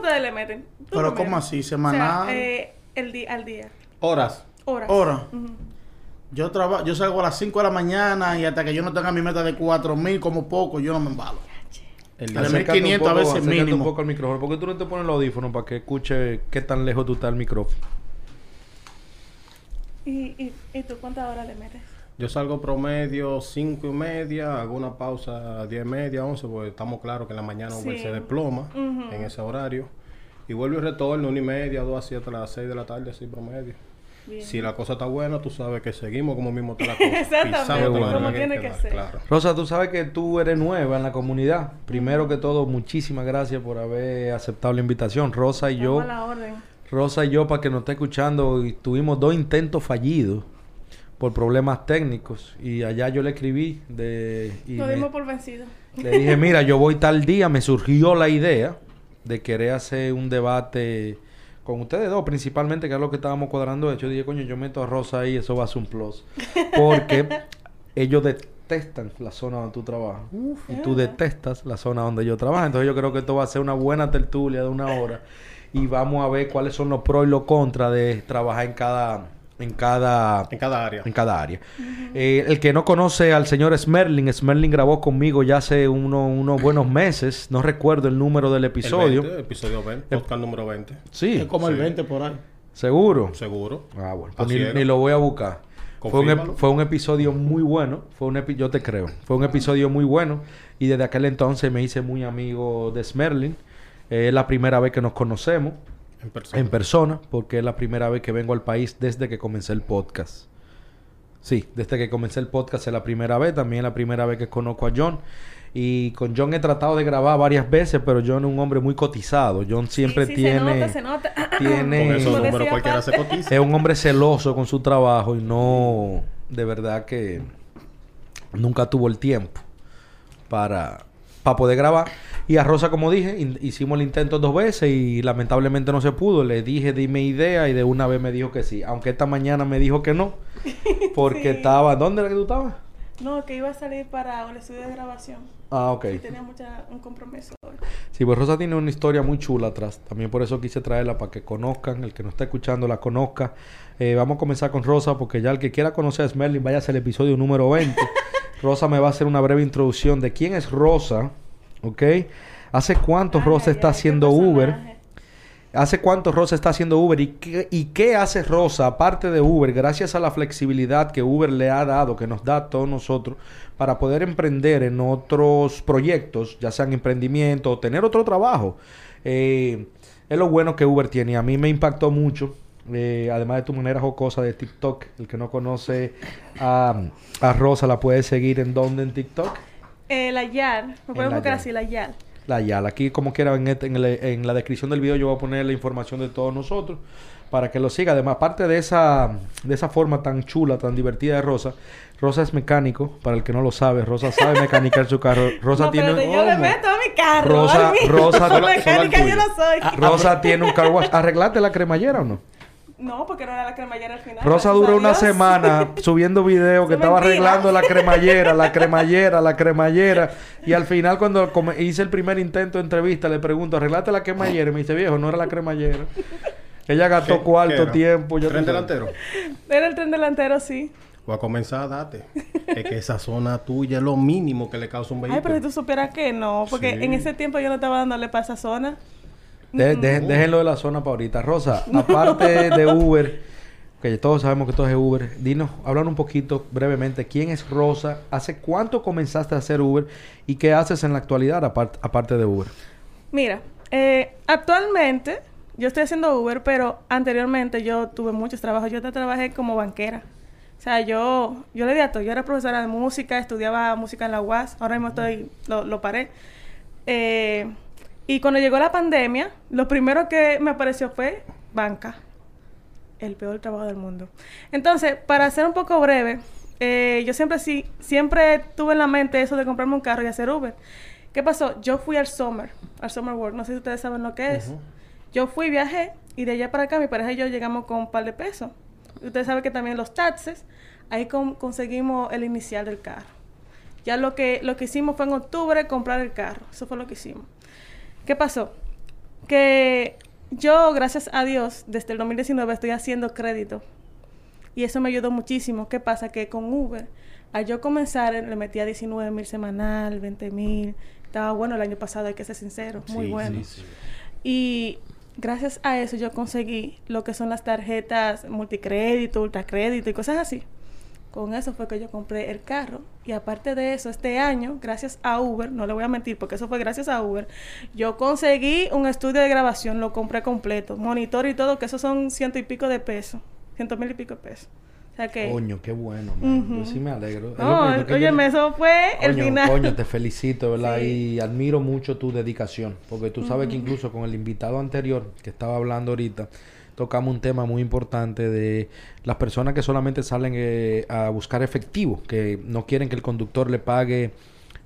ustedes le meten? Tú Pero. ¿cómo así? O ¿Semanal? sea, eh, el día, al día. Horas. Horas. Hora. Ujú. Yo trabajo, yo salgo a las 5 de la mañana y hasta que yo no tenga mi meta de 4000 como poco, yo no me embalo. El día. la 1500 a veces mínimo. un poco al micrófono. ¿Por qué tú no te pones el audífono para que escuche qué tan lejos tú estás del micrófono? ¿Y, y, ¿Y tú cuántas horas le metes? Yo salgo promedio 5 y media, hago una pausa a 10 y media, 11, porque estamos claros que en la mañana Sí. se desploma en ese horario. Y vuelvo y retorno una y media, dos así hasta las 6 de la tarde, así promedio. Bien. Si la cosa está buena, tú sabes que seguimos como mismo está la cosa. Exactamente, como nalga tiene que ser. Claro. Rosa, tú sabes que tú eres nueva en la comunidad. Primero que todo, muchísimas gracias por haber aceptado la invitación. Rosa y yo, Estamos a la orden. Rosa y yo, para que nos esté escuchando, y tuvimos dos intentos fallidos por problemas técnicos. Y allá yo le escribí de, y Lo dimos por vencido. le dije, mira, yo voy tal día. Me surgió la idea de querer hacer un debate con ustedes dos, principalmente, que es lo que estábamos cuadrando. De hecho, dije, coño, yo meto a Rosa ahí, eso va a ser un plus. Porque ellos detestan la zona donde tú trabajas. y tú detestas la zona donde yo trabajo. Entonces, yo creo que esto va a ser una buena tertulia de una hora. Y vamos a ver cuáles son los pros y los contras de trabajar en cada... En cada En cada área. en cada área. Eh, el que no conoce al señor Smerling, Smerling grabó conmigo ya hace uno- unos buenos meses. No recuerdo el número del El episodio. 20, episodio 20, podcast número 20. Sí, Es como el Sí. 20 por ahí. seguro. Seguro. Ah, bueno. Pues ni, lo voy a buscar. Fue un, fue un episodio muy bueno. Fue un epi- yo te creo. Fue un episodio muy bueno. Y desde aquel entonces me hice muy amigo de Smerling. Eh, es la primera vez que nos conocemos En persona. en persona, porque es la primera vez que vengo al país desde que comencé el podcast. Sí, desde que comencé el podcast es la primera vez, también es la primera vez que conozco a John. Y con John he tratado de grabar varias veces, pero John es un hombre muy cotizado. John siempre Sí, sí, tiene... Se nota, se nota. tiene- Con esos Como números decía cualquiera se aparte. cotiza. es un hombre celoso con su trabajo y no... De verdad que nunca tuvo el tiempo para, para poder grabar. Y a Rosa, como dije, hicimos el intento dos veces y lamentablemente no se pudo. Le dije, dime idea y de una vez me dijo que sí. Aunque esta mañana me dijo que no. Porque Sí. estaba... ¿Dónde era que tú estabas? No, que iba a salir para el estudio de grabación. Ah, ok. Y tenía mucha, un compromiso hoy. Sí, pues Rosa tiene una historia muy chula atrás. También por eso quise traerla para que conozcan, el que no está escuchando la conozca. Eh, vamos a comenzar con Rosa porque ya el que quiera conocer a Smerling, vaya al episodio número 20. Rosa me va a hacer una breve introducción de quién es Rosa, ¿ok? ¿Hace cuánto Ay, Rosa ay, está haciendo Uber? ¿Hace cuánto Rosa está haciendo Uber? ¿Y qué, ¿Y qué hace Rosa, aparte de Uber, gracias a la flexibilidad que Uber le ha dado, que nos da a todos nosotros, para poder emprender en otros proyectos, ya sean emprendimiento o tener otro trabajo? Eh, es lo bueno que Uber tiene. y A mí me impactó mucho. Eh, además de tu manera jocosa de TikTok, el que no conoce a, a Rosa la puede seguir en donde en TikTok. Eh, la YAL. Me En pueden buscar así, la YAL. La YAL. Aquí, como quiera, en, este- en el- en la descripción del video yo voy a poner la información de todos nosotros para que lo siga. Además, aparte de esa, de esa forma tan chula, tan divertida de Rosa, Rosa es mecánico, para el que no lo sabe, Rosa sabe mecanicar su carro. Rosa no, tiene espérate, yo le meto a mi carro. Rosa-. Rosa- Solo- mecánica, yo no soy. Rosa tiene un car wash. ¿Arreglaste la cremallera o no? No, porque no era la cremallera al final. Rosa duró una semana subiendo videos que estaba mentira. arreglando la cremallera, la cremallera, la cremallera. Y al final, cuando hice el primer intento de entrevista, le pregunto, ¿arreglaste la cremallera? Y me dice, viejo, no era la cremallera. Ella gastó ¿Qué- cuarto tiempo. ya ¿Tren delantero? Era el tren delantero, sí. Voy a comenzar a darte. es que esa zona tuya es lo mínimo que le causa un Ay, vehículo. pero si tú supieras que no, porque Sí. en ese tiempo yo no estaba dándole para esa zona. De- de- déjenlo de la zona para ahorita. Rosa, aparte de Uber, que todos sabemos que todo es Uber, dinos, hablan un poquito brevemente, ¿quién es Rosa? ¿Hace cuánto comenzaste a hacer Uber? ¿Y qué haces en la actualidad apart- aparte de Uber? Mira, eh, actualmente yo estoy haciendo Uber, pero anteriormente yo tuve muchos trabajos. Yo te trabajé como banquera. O sea, yo, yo le di a todo. Yo era profesora de música, estudiaba música en la UAS. Ahora mismo estoy, lo, lo paré. Eh, y cuando llegó la pandemia, lo primero que me apareció fue banca. El peor trabajo del mundo. Entonces, para ser un poco breve, eh, yo siempre sí, siempre tuve en la mente eso de comprarme un carro y hacer Uber. ¿Qué pasó? Yo fui al Summer, al Summer Work. No sé si ustedes saben lo que es. Yo fui, viajé y de allá para acá mi pareja y yo llegamos con un par de pesos. Ustedes saben que también los taxes, ahí con- conseguimos el inicial del carro. Ya lo que, lo que hicimos fue en octubre comprar el carro. Eso fue lo que hicimos. ¿Qué pasó? que yo, gracias a Dios, desde el 2019 estoy haciendo crédito. Y eso me ayudó muchísimo. ¿Qué pasa? Que con Uber, al yo comenzar, le metía 19 mil semanal, 20 mil. Estaba bueno el año pasado, hay que ser sincero. Muy Sí, bueno. sí, sí. Y gracias a eso yo conseguí lo que son las tarjetas multicrédito, ultracrédito y cosas así. Con eso fue que yo compré el carro. Y aparte de eso, este año, gracias a Uber, no le voy a mentir porque eso fue gracias a Uber, yo conseguí un estudio de grabación, lo compré completo, monitor y todo, que eso son ciento y pico de pesos, ciento mil y pico de pesos. O sea que... Coño, qué bueno, man. Yo sí me alegro. No, yo- eso fue el Coño, final. coño, te felicito, ¿verdad? Sí. Y admiro mucho tu dedicación, porque tú sabes que incluso con el invitado anterior que estaba hablando ahorita, tocamos un tema muy importante de las personas que solamente salen eh, a buscar efectivo, que no quieren que el conductor le pague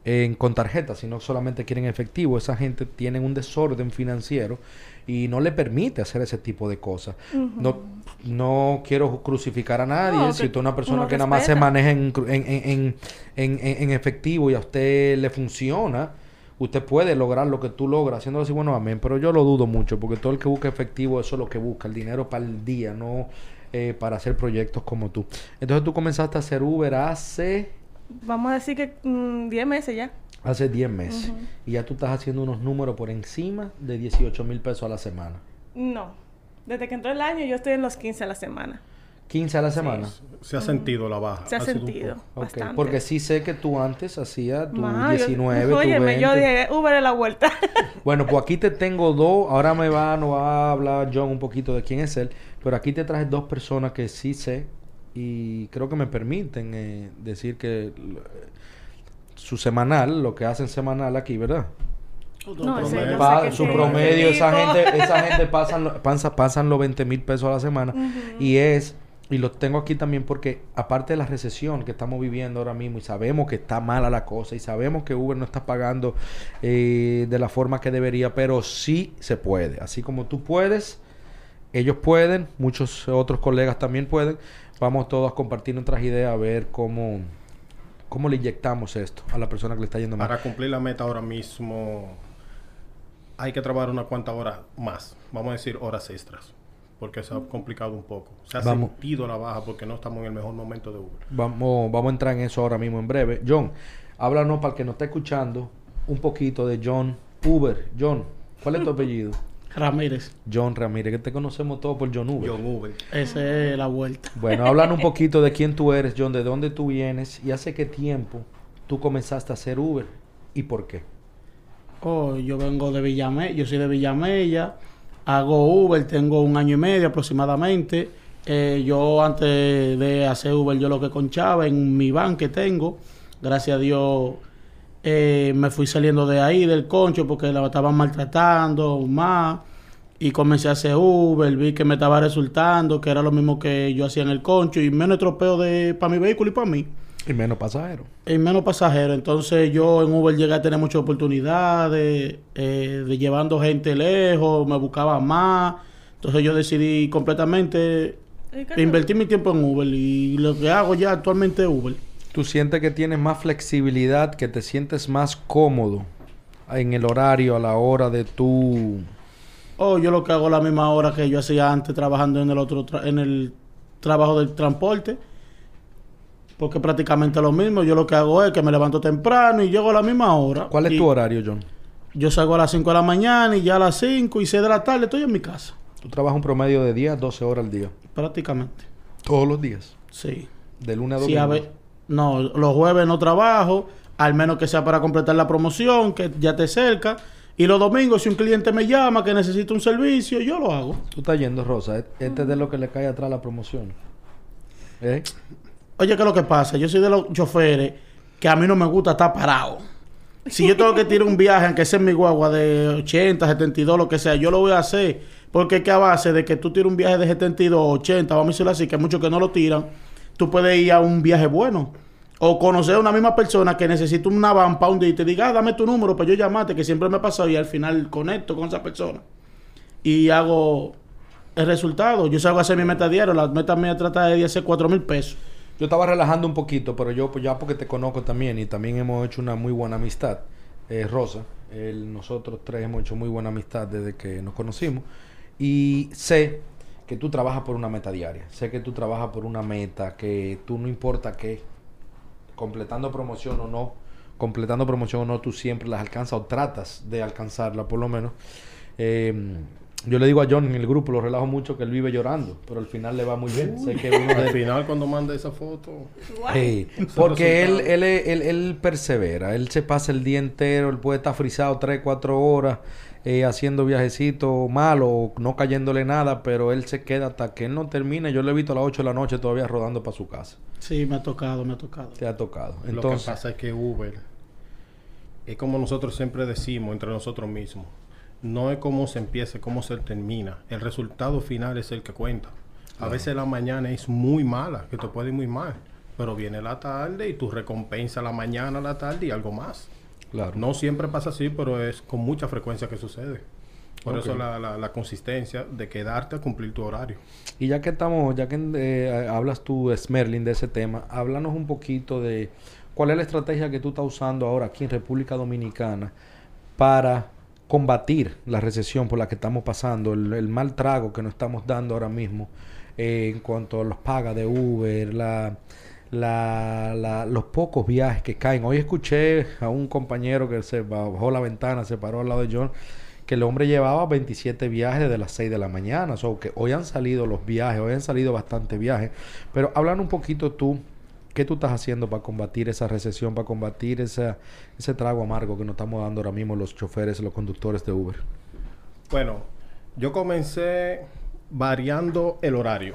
en- con tarjeta, sino solamente quieren efectivo. Esa gente tiene un desorden financiero y no le permite hacer ese tipo de cosas. No, no quiero crucificar a nadie. No, si usted es una persona que nada más se maneja en, en- en- en efectivo y a usted le funciona, usted puede lograr lo que tú logras haciéndolo así, bueno, amén. Pero yo lo dudo mucho porque todo el que busca efectivo, eso es lo que busca, el dinero para el día, no eh, para hacer proyectos como tú. Entonces tú comenzaste a hacer Uber hace, Vamos a decir que mm, 10 meses ya. hace 10 meses y ya tú estás haciendo unos números por encima de 18 mil pesos a la semana. No. Desde que entró el año yo estoy en los 15 a la semana. 15 a la semana. Se ha sentido la baja. Se ha sentido. Porque sí sé que tú antes hacías tu Ma, yo- 19, tu Óyeme, yo 20. dije, Uber es la vuelta. Bueno, pues aquí te tengo dos. Ahora me va, nos va a hablar John un poquito de quién es él. Pero aquí te traje dos personas que sí sé y creo que me permiten eh, decir que su semanal, lo que hacen semanal aquí, ¿verdad? No, promedio. yo Pa- su promedio, esa gente, esa gente pasan, lo- pansa- pasan los 20 mil pesos a la semana. Y es, y lo tengo aquí también porque aparte de la recesión que estamos viviendo ahora mismo y sabemos que está mala la cosa y sabemos que Uber no está pagando eh, de la forma que debería, pero sí se puede. Así como tú puedes, ellos pueden, muchos otros colegas también pueden. Vamos todos a compartir nuestras ideas a ver cómo, cómo le inyectamos esto a la persona que le está yendo mal. Para cumplir la meta ahora mismo hay que trabajar una cuantas horas más. Vamos a decir horas extras. Porque se ha complicado un poco. Se ha Vamos. sentido la baja porque no estamos en el mejor momento de Uber. Vamos, vamos a entrar en eso ahora mismo en breve. John, háblanos para el que nos está escuchando un poquito de John Uber. John, ¿cuál es tu apellido? Ramírez, John Ramírez, que te conocemos todos por John Uber. John Uber. esa es la vuelta. Bueno, háblanos un poquito de quién tú eres, John, de dónde tú vienes y hace qué tiempo tú comenzaste a hacer Uber y por qué. Oh, yo vengo de Villamella, yo soy de Villamella, hago Uber, tengo un año y medio aproximadamente. Eh, yo antes de hacer Uber, yo lo que conchaba en mi van que tengo, gracias a Dios, eh, me fui saliendo de ahí, del concho, porque la estaban maltratando más. Y comencé a hacer Uber, vi que me estaba resultando, que era lo mismo que yo hacía en el concho, y menos tropeo de para mi vehículo y para mí Y menos pasajero. y menos pasajeros. Entonces yo en Uber llegué a tener muchas oportunidades eh, de llevando gente lejos, me buscaba más. Entonces yo decidí completamente ¿Y qué invertir mi tiempo en Uber y lo que hago ya actualmente es Uber. Tú sientes que tienes más flexibilidad, que te sientes más cómodo en el horario a la hora de tu... O yo lo que hago a la misma hora que yo hacía antes trabajando en el otro tra- en el trabajo del transporte. Porque prácticamente lo mismo. Yo lo que hago es que me levanto temprano y llego a la misma hora. ¿Cuál es tu horario, John? Yo salgo a las 5 de la mañana y ya a las 5 y 6 de la tarde estoy en mi casa. Tú trabajas un promedio de 10 a 12 horas al día. Prácticamente. Todos los días. Sí. De lunes a Sí, domingo. a ver, no, los jueves no trabajo, al menos que sea para completar la promoción, que ya te cerca. Y los domingos, si un cliente me llama que necesita un servicio, yo lo hago. Tú estás yendo, Rosa. E- Este es de lo que le cae atrás la promoción. ¿Eh? Oye, ¿qué es lo que pasa? Yo soy de los choferes que a mí no me gusta estar parado. Si yo tengo que tirar un viaje, aunque sea en mi guagua de 80, 72, lo que sea, yo lo voy a hacer. Porque que a base de que tú tires un viaje de 72, 80, vamos a decirlo así, que muchos que no lo tiran, tú puedes ir a un viaje bueno. O conocer a una misma persona que necesita una van un día y te diga, ah, dame tu número para yo llamarte, que siempre me ha pasado y al final conecto con esa persona. Y hago el resultado. Yo salgo a hacer mi meta diaria, la meta mía trata de hacer 4 mil pesos. Yo estaba relajando un poquito, pero yo pues ya porque te conozco también y también hemos hecho una muy buena amistad, eh, Rosa. Él- nosotros tres hemos hecho muy buena amistad desde que nos conocimos. Y sé que tú trabajas por una meta diaria. Sé que tú trabajas por una meta, que tú no importa qué, completando promoción o no, completando promoción o no, tú siempre las alcanzas o tratas de alcanzarla por lo menos. Eh, yo le digo a John en el grupo, lo relajo mucho, que él vive llorando, pero al final le va muy bien. Sé que uno Al final, cuando manda esa foto, Sí, porque él, él, él, él persevera, él se pasa el día entero, él puede estar frisado 3, 4 horas eh, haciendo viajecitos malos, no cayéndole nada, pero él se queda hasta que él no termine. Yo lo he visto a las 8 de la noche todavía rodando para su casa. Sí, me ha tocado, me ha tocado. Te ha tocado. lo que Entonces, pasa es que Uber es como nosotros siempre decimos entre nosotros mismos. No es cómo se empieza, cómo se termina. El resultado final es el que cuenta. A veces la mañana es muy mala, que te puede ir muy mal. Pero viene la tarde y tu recompensa la mañana, la tarde y algo más. claro. No siempre pasa así, pero es con mucha frecuencia que sucede. Por eso la, la- la consistencia de quedarte a cumplir tu horario. Y ya que estamos, ya que eh, hablas tú, Smerlin, de ese tema, háblanos un poquito de cuál es la estrategia que tú estás usando ahora aquí en República Dominicana para combatir la recesión por la que estamos pasando, el, mal trago que nos estamos dando ahora mismo eh, en cuanto a los pagas de Uber, la, la- la- los pocos viajes que caen. Hoy escuché a un compañero que se bajó la ventana, se paró al lado de John, que el hombre llevaba 27 viajes desde las 6 de la mañana. O que hoy han salido los viajes, hoy han salido bastantes viajes. Pero hablan un poquito tú, ¿qué tú estás haciendo para combatir esa recesión, para combatir esa, ese trago amargo que nos estamos dando ahora mismo los choferes, los conductores de Uber? Bueno, yo comencé variando el horario.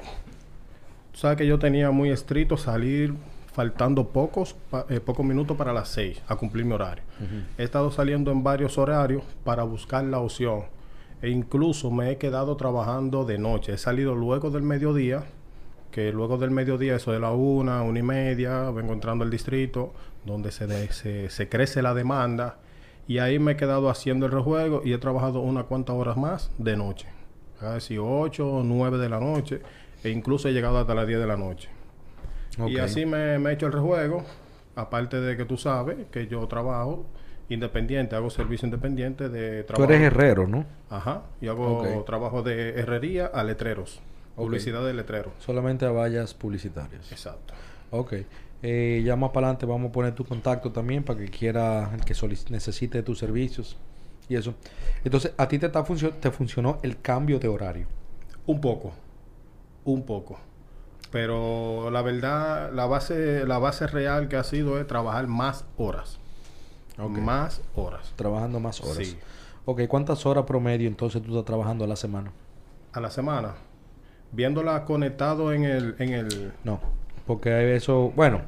Tú sabes que yo tenía muy estricto salir faltando pocos, eh, pocos minutos para las 6 a cumplir mi horario. He estado saliendo en varios horarios para buscar la opción. E incluso me he quedado trabajando de noche. He salido luego del mediodía, que luego del mediodía, eso de la una, una y media, vengo entrando al distrito, donde se, de- se, se crece la demanda. Y ahí me he quedado haciendo el rejuego y he trabajado unas cuantas horas más de noche. Casi 8 o 9 de la noche. E incluso he llegado hasta las 10 de la noche. Y así me, me he hecho el rejuego. Aparte de que tú sabes que yo trabajo independiente, hago servicio independiente de Tú trabajo. eres herrero, ¿no? Ajá. Y hago trabajo de herrería a letreros. Publicidad de letreros. Solamente a vallas publicitarias. Exacto. Ok. Eh, ya más para adelante vamos a poner tu contacto también para que quiera, el que necesite tus servicios y eso. Entonces, ¿a ti te, está funcio- te funcionó el cambio de horario? Un poco. Un poco. Pero la verdad, la base, la base real que ha sido es trabajar más horas. Más horas. Trabajando más horas. Sí. Ok, ¿cuántas horas promedio entonces tú estás trabajando a la semana? A la semana. Viéndola conectado en el, en el, No, porque eso, bueno,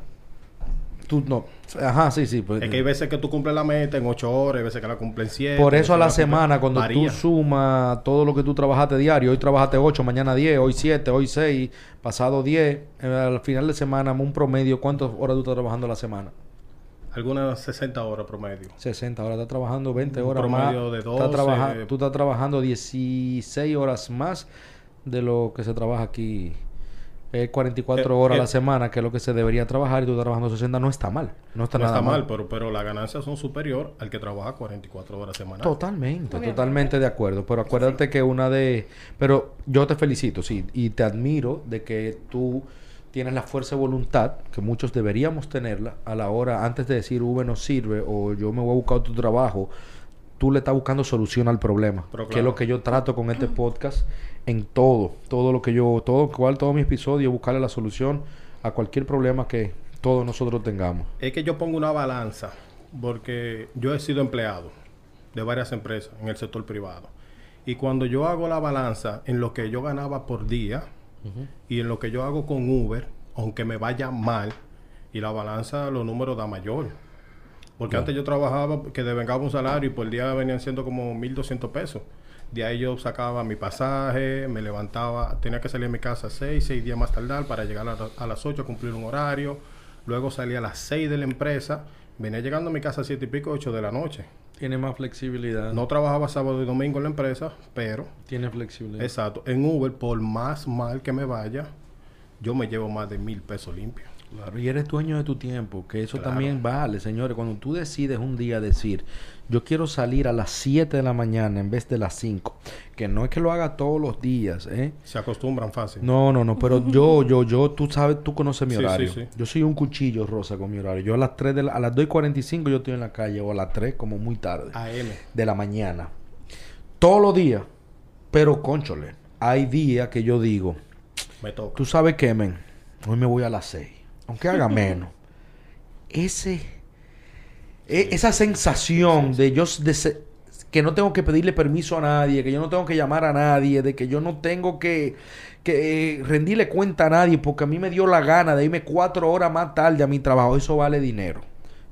tú no, ajá, sí, sí. Pues, Es que hay veces que tú cumples la meta en 8 horas, hay veces que la cumples en 7. Por eso a la semana, cuando Varía. tú sumas todo lo que tú trabajaste diario, hoy trabajaste 8, mañana 10, hoy 7, hoy 6, pasado 10, eh, al final de semana, un promedio, ¿cuántas horas tú estás trabajando a la semana? Algunas 60 horas promedio. 60, ahora estás trabajando 20 Un horas promedio más. de Estás 12. trabaja- tú estás trabajando 16 horas más de lo que se trabaja aquí. Eh, 44 Eh, horas a eh, la semana, que es lo que se debería trabajar, y tú trabajando 60, no está mal. No está No nada está mal. mal, pero, pero las ganancias son superior al que trabaja 44 horas semanales. Totalmente, Obviamente. totalmente de acuerdo. Pero acuérdate que una de... Pero yo te felicito, sí, y te admiro de que tú tienes la fuerza de voluntad, que muchos deberíamos tenerla, a la hora, antes de decir V no sirve o yo me voy a buscar otro trabajo, tú le estás buscando solución al problema. Pero Que es lo que yo trato con este podcast en todo, todo lo que yo, todo, cual, todo mi episodio, buscarle la solución a cualquier problema que todos nosotros tengamos. Es que yo pongo una balanza, porque yo he sido empleado de varias empresas en el sector privado. Y cuando yo hago la balanza en lo que yo ganaba por día y en lo que yo hago con Uber, aunque me vaya mal, y la balanza, los números da mayor. Porque antes yo trabajaba que devengaba un salario y por día venían siendo como 1.200 pesos. De ahí yo sacaba mi pasaje, me levantaba, tenía que salir de mi casa 6, 6 días más tardar para llegar a, a las 8 a cumplir un horario. Luego salía a las 6 de la empresa, venía llegando a mi casa a 7 y pico, 8 de la noche. Tiene más flexibilidad. No trabajaba sábado y domingo en la empresa, pero, Tiene flexibilidad. exacto, en Uber, por más mal que me vaya, yo me llevo más de mil pesos limpios. Claro, y eres dueño de tu tiempo, que eso Claro. también vale, señores. Cuando tú decides un día decir, yo quiero salir a las 7 de la mañana en vez de las 5, que no es que lo haga todos los días, ¿eh? Se acostumbran fácil. No, no, no, pero yo, yo, yo, tú sabes, tú conoces mi Sí, sí, horario. sí. Yo soy un cuchillo rosa con mi horario. Yo a las 3 de la- a las 2 y 45 yo estoy en la calle, o a las 3 como muy tarde AM. de la mañana. Todos los días. Pero, conchole, hay días que yo digo, Me toca. Tú sabes qué, men. Hoy me voy a las 6. Aunque haga menos. Ese. e- esa sensación de yo de que no tengo que pedirle permiso a nadie, que yo no tengo que llamar a nadie, de que yo no tengo que, que eh, rendirle cuenta a nadie porque a mí me dio la gana de irme cuatro horas más tarde a mi trabajo. Eso vale dinero.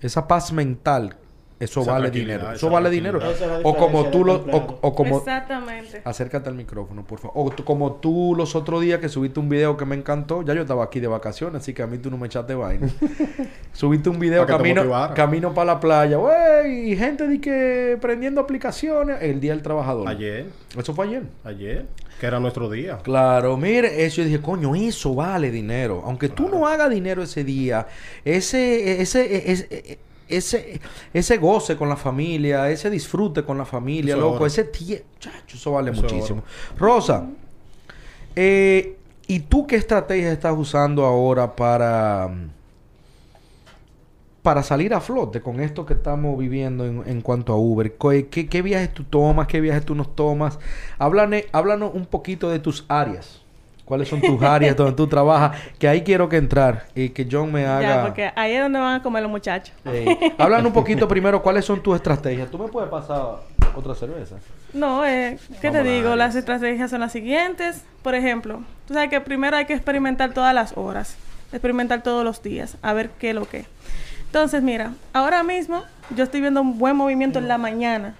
Esa paz mental, eso Esa vale dinero. Eso vale dinero. O como tú lo... O, o como, Exactamente. Acércate al micrófono, por favor. O tú- como tú los otros días que subiste un video que me encantó, ya yo estaba aquí de vacaciones, así que a mí tú no me echaste vaina. subiste un video Para camino, camino para la playa, güey, y gente de que prendiendo aplicaciones, el día del trabajador. Ayer, Eso fue ayer. ayer, que era nuestro día. Claro, mire, eso yo dije, coño, eso vale dinero. Aunque tú no hagas dinero ese día, ese, ese, ese, ese, ese goce con la familia, ese disfrute con la familia, Eso loco, ese chacho, eso vale Eso muchísimo. Rosa, eh, ¿y tú qué estrategia estás usando ahora para, para salir a flote con esto que estamos viviendo en, en cuanto a Uber? ¿Qué, qué, qué viajes tú tomas? ¿Qué viajes tú nos tomas? Háblame, háblanos un poquito de tus áreas. ¿Cuáles son tus áreas donde tú trabajas? Que ahí quiero que entrar y que John me haga... Ya, porque ahí es donde van a comer los muchachos. Háblanos un poquito primero cuáles son tus estrategias. ¿Tú me puedes pasar otra cerveza? No, eh, ¿qué Vamos te digo? Las estrategias son las siguientes. Por ejemplo, tú sabes que primero hay que experimentar todas las horas, experimentar todos los días, a ver qué es lo que. Entonces, mira, ahora mismo yo estoy viendo un buen movimiento en la mañana.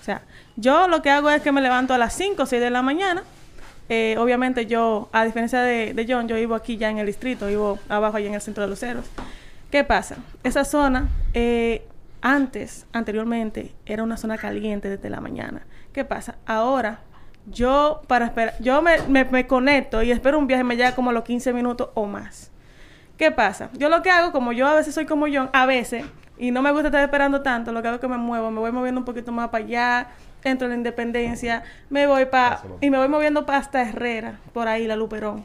O sea, yo lo que hago es que me levanto a las 5 o 6 de la mañana. Eh, obviamente yo, a diferencia de, de John, yo vivo aquí ya en el distrito, vivo abajo allá en el centro de los ceros. ¿Qué pasa? Esa zona, eh, antes, anteriormente, era una zona caliente desde la mañana. ¿Qué pasa? Ahora, yo para esperar, yo me, me, me conecto y espero un viaje, me llega como a los 15 minutos o más. ¿Qué pasa? Yo lo que hago, como yo a veces soy como John, a veces, y no me gusta estar esperando tanto, lo que hago es que me muevo, me voy moviendo un poquito más para allá, entro en la Independencia, me voy para... Y me voy moviendo para hasta Herrera, por ahí, la Luperón.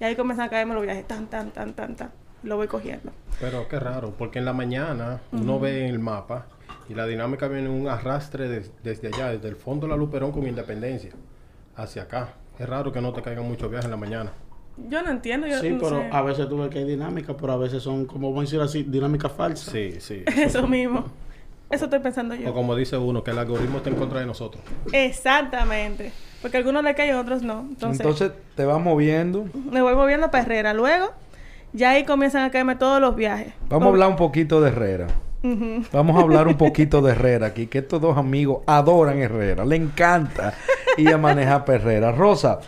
Y ahí comienzan a caerme los viajes, tan, tan, tan, tan, tan. Lo voy cogiendo. Pero qué raro, porque en la mañana uno ve el mapa y la dinámica viene un arrastre des- desde allá, desde el fondo de la Luperón con Independencia, hacia acá. Es raro que no te caigan muchos viajes en la mañana. Yo no entiendo, yo Sí, no pero sé. a veces tú ves que hay dinámica, pero a veces son, como vamos a decir así, dinámicas falsas. Sí, sí. Eso mismo. Eso estoy pensando O yo. como dice uno, que el algoritmo está en contra de nosotros. Exactamente. Porque a algunos le caen y a otros no. Entonces, Entonces, te vas moviendo. me voy moviendo para Herrera. Luego, ya ahí comienzan a caerme todos los viajes. Vamos a hablar un poquito de Herrera. Vamos a hablar un poquito de Herrera aquí, que estos dos amigos adoran Herrera, le encanta ir a manejar para Herrera. Rosa,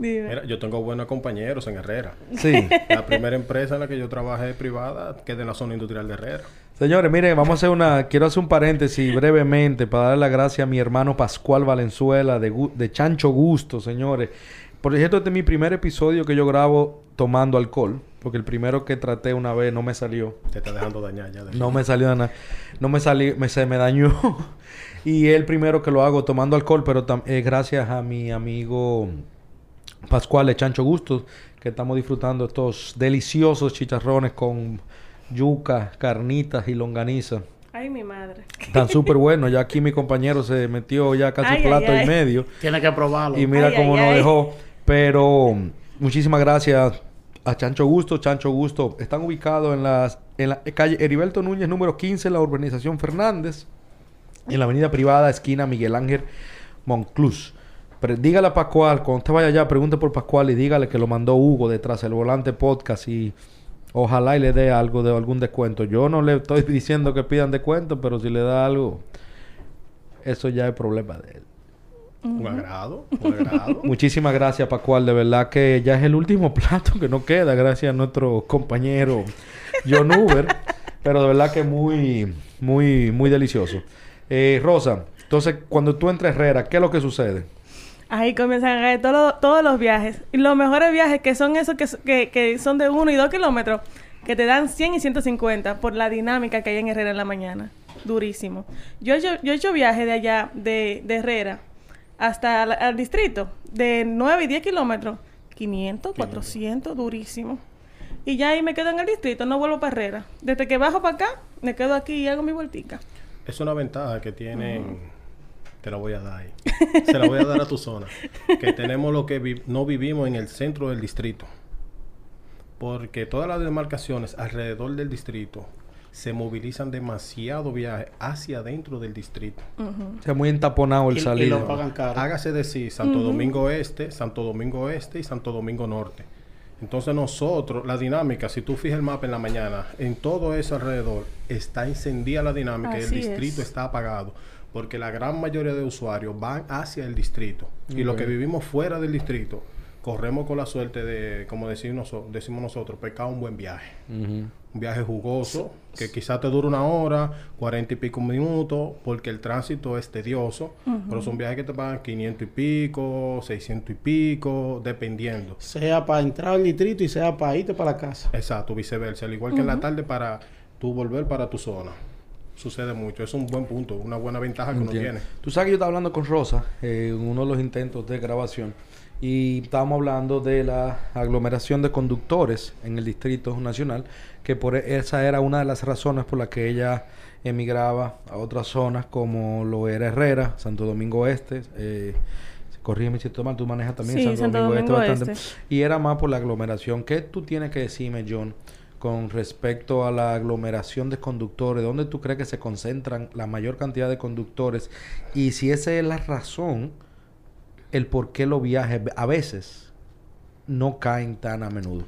Dime. Mira, yo tengo buenos compañeros en Herrera. sí. La primera empresa en la que yo trabajé privada queda en la zona industrial de Herrera. Señores, miren, vamos a hacer una, quiero hacer un paréntesis brevemente para darle las gracias a mi hermano Pascual Valenzuela de, Gu- de Chancho Gusto, señores. Por cierto, este es mi primer episodio que yo grabo tomando alcohol, porque el primero que traté una vez no me salió. Te está dejando dañar ya. de- No me salió nada. No me salió, me, se me dañó. y es el primero que lo hago tomando alcohol, pero tam- eh, gracias a mi amigo Pascual de Chancho Gustos, que estamos disfrutando estos deliciosos chicharrones con yuca, carnitas y longaniza. Ay, mi madre. Están súper buenos. Ya aquí mi compañero se metió ya casi Ay, plato ay, y ay. medio. Tienes que probarlo. Y mira Ay, cómo ay, nos ay. dejó. Pero muchísimas gracias a Chancho Gusto. Chancho Gusto están ubicados en, las, en la calle Heriberto Núñez, número 15, en la urbanización Fernández. En la avenida privada, esquina Miguel Ángel Monclús. Pero dígale a Pascual, cuando usted vaya allá, pregunte por Pascual y dígale que lo mandó Hugo detrás del volante podcast y ojalá y le dé algo de algún descuento. Yo no le estoy diciendo que pidan descuento, pero si le da algo, eso ya es problema de él. Un agrado, un agrado. Muchísimas gracias, Pascual. De verdad que ya es el último plato que nos queda, gracias a nuestro compañero John Uber. Pero de verdad que muy, muy, muy delicioso. Eh, Rosa, entonces, cuando tú entras a Herrera, ¿qué es lo que sucede? Ahí comienzan a caer todo- todos los viajes. Y los mejores viajes que son esos que, s- que, que son de 1 y 2 kilómetros, que te dan 100 y 150 por la dinámica que hay en Herrera en la mañana. Durísimo. Yo, hecho- yo he hecho viajes de allá, de, de Herrera, hasta al, al distrito, de 9 y 10 kilómetros. 500, 400, durísimo. Y ya ahí me quedo en el distrito, no vuelvo para Herrera. Desde que bajo para acá, me quedo aquí y hago mi vueltica. Es una ventaja que tienen. Te la voy a dar ahí. Se la voy a dar a tu zona. Que tenemos lo que vi- no vivimos en el centro del distrito. Porque todas las demarcaciones alrededor del distrito se movilizan demasiado viaje hacia adentro del distrito. O sea, muy entaponado el Y, y lo pagan caro. Hágase decir Santo Domingo Este, Santo Domingo Este y Santo Domingo Norte. Entonces nosotros, la dinámica, si tú fijas el mapa en la mañana, en todo eso alrededor está encendida la dinámica y el distrito es. está apagado. Porque la gran mayoría de usuarios van hacia el distrito. Y los que vivimos fuera del distrito, corremos con la suerte de, como decimos, noso- decimos nosotros, pescar un buen viaje. Un viaje jugoso, que quizás te dure una hora, cuarenta y pico minutos, porque el tránsito es tedioso, pero son viajes que te pagan 500 y pico, 600 y pico, dependiendo. Sea para entrar al distrito y sea para irte para la casa. Exacto, viceversa. Al igual que en la tarde para tú volver para tu zona. Sucede mucho. Es un buen punto, una buena ventaja que uno tiene. Tú sabes que yo estaba hablando con Rosa eh, en uno de los intentos de grabación y estábamos hablando de la aglomeración de conductores en el Distrito Nacional, que por e- esa era una de las razones por las que ella emigraba a otras zonas como lo era Herrera, Santo Domingo Este, eh, corrígeme si estoy mal, tú manejas también Sí, Santo, Santo Domingo, Domingo Este bastante. Este. Y era más por la aglomeración. ¿Qué tú tienes que decirme, John, con respecto a la aglomeración de conductores? ¿Dónde tú crees que se concentran la mayor cantidad de conductores? Y si esa es la razón, el por qué los viajes a veces no caen tan a menudo.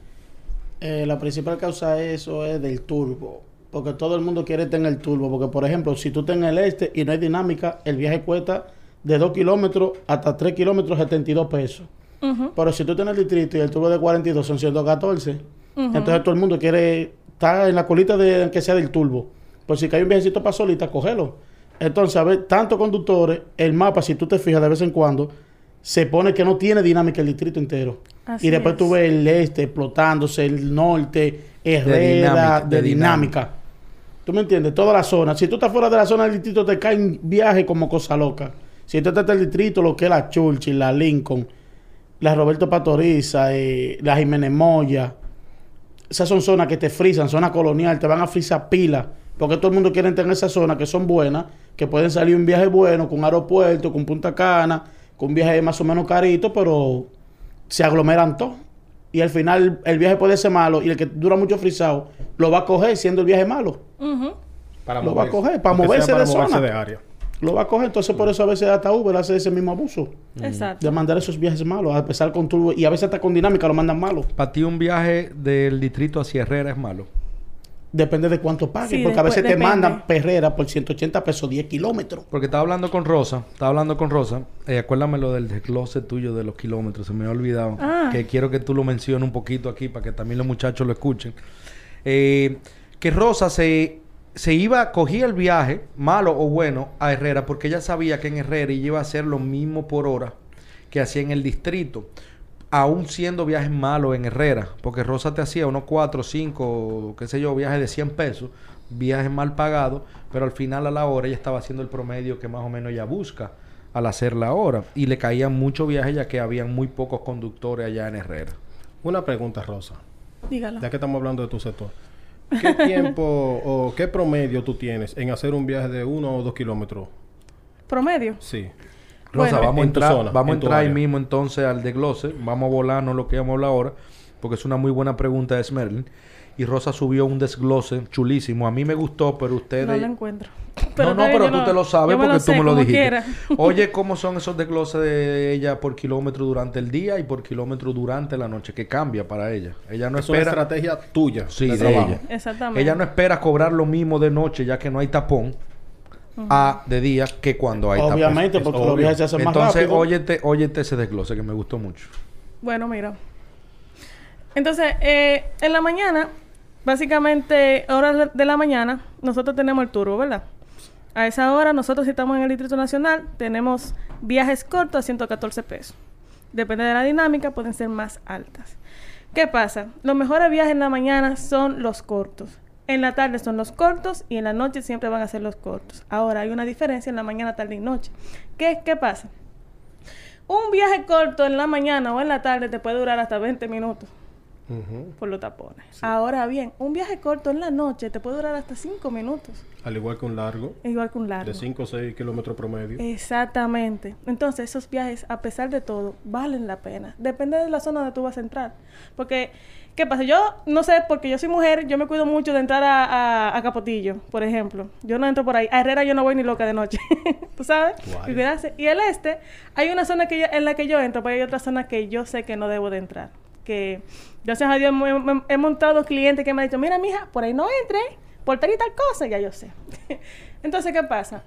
Eh, la principal causa de eso es del turbo. Porque todo el mundo quiere tener el turbo. Porque, por ejemplo, si tú estás en el este y no hay dinámica, el viaje cuesta de 2 kilómetros hasta 3 kilómetros 72 pesos. Ujú. Pero si tú tienes el distrito y el turbo de 42 son 114, entonces todo el mundo quiere estar en la colita de que sea del turbo. Pues si cae un viajecito para solita, cógelo. Entonces, a ver, tantos conductores, el mapa, si tú te fijas de vez en cuando, se pone que no tiene dinámica el distrito entero. Así y después es. tú ves el este explotándose, el norte, Herrera, dinámica, de, de dinámica. ¿Tú me entiendes? Toda la zona. Si tú estás fuera de la zona del distrito, te caen viajes como cosa loca. Si tú estás en el distrito, lo que es la Churchill, la Lincoln, la Roberto Pastoriza, eh, la Jiménez Moya, esas son zonas que te frisan, zona colonial, te van a frisar pila. Porque todo el mundo quiere entrar en esas zonas que son buenas, que pueden salir un viaje bueno, con aeropuerto, con Punta Cana, con un viaje más o menos carito, pero se aglomeran todos. Y al final el viaje puede ser malo y el que dura mucho frisado lo va a coger siendo el viaje malo. Para Lo va a coger, para Aunque moverse para de moverse zona. de área. Lo va a coger. Entonces por eso a veces hasta Uber hace ese mismo abuso. Exacto. De mandar esos viajes malos, a empezar con turbo y a veces hasta con dinámica lo mandan malo. Para ti un viaje del distrito hacia Herrera es malo. Depende de cuánto pague, Sí, porque a veces te mandan perrera por 180 pesos 10 kilómetros. Porque estaba hablando con Rosa, estaba hablando con Rosa. Eh, acuérdame lo del desglose tuyo de los kilómetros, se me ha olvidado. Ah. Que quiero que tú lo menciones un poquito aquí para que también los muchachos lo escuchen. Eh, que Rosa se, se iba, cogía el viaje, malo o bueno, a Herrera, porque ella sabía que en Herrera ella iba a hacer lo mismo por hora que hacía en el distrito. Aún siendo viajes malos en Herrera, porque Rosa te hacía unos 4, 5, qué sé yo, viajes de 100 pesos, viajes mal pagados, pero al final a la hora ella estaba haciendo el promedio que más o menos ella busca al hacer la hora. Y le caían muchos viajes ya que habían muy pocos conductores allá en Herrera. Una pregunta, Rosa. Dígalo. Ya que estamos hablando de tu sector. ¿Qué tiempo o qué promedio tú tienes en hacer un viaje de uno o dos kilómetros? Promedio. Sí. Rosa, Bueno, vamos a en entrar, zona, vamos a en entrar ahí mismo entonces al desglose. Vamos a volarnos lo que vamos a hablar ahora, porque es una muy buena pregunta de Smerlin. Y Rosa subió un desglose chulísimo. A mí me gustó, pero ustedes... No lo encuentro. no, no, bien, pero tú lo- te lo sabes porque tú sé, me lo dijiste. quiera. Oye, ¿cómo son esos desgloses de ella por kilómetro durante el día y por kilómetro durante la noche? Que cambia para ella. Ella no es una espera... estrategia tuya Sí, de ella. Exactamente. Ella no espera cobrar lo mismo de noche ya que no hay tapón a de día que cuando hay. Obviamente, porque los viajes se hacen más Entonces, rápido. óyete, óyete ese desglose que me gustó mucho. Bueno, mira. Entonces, eh, en la mañana, básicamente, horas de la mañana, nosotros tenemos el turbo, ¿verdad? A esa hora, nosotros si estamos en el Distrito Nacional, tenemos viajes cortos a 114 pesos. Depende de la dinámica, pueden ser más altas. ¿Qué pasa? Los mejores viajes en la mañana son los cortos. En la tarde son los cortos y en la noche siempre van a ser los cortos. Ahora hay una diferencia en la mañana, tarde y noche. ¿Qué, qué pasa? Un viaje corto en la mañana o en la tarde te puede durar hasta 20 minutos por los tapones. Ahora bien, un viaje corto en la noche te puede durar hasta 5 minutos, Al igual que un largo, igual que un largo. de 5 o 6 kilómetros promedio. Exactamente. Entonces, esos viajes, a pesar de todo, valen la pena. Depende de la zona donde tú vas a entrar. Porque, ¿qué pasa? Yo no sé, porque yo soy mujer, yo me cuido mucho de entrar a, a- a Capotillo, por ejemplo. Yo no entro por ahí. A Herrera yo no voy ni loca de noche. ¿Tú sabes? Guay. Y el este, hay una zona que yo- en la que yo entro, pero hay otra zona que yo sé que no debo de entrar. Que, gracias a Dios, me- me- he montado clientes que me han dicho, mira, mija, por ahí no entre, por tal y tal cosa, ya yo sé. Entonces, ¿qué pasa?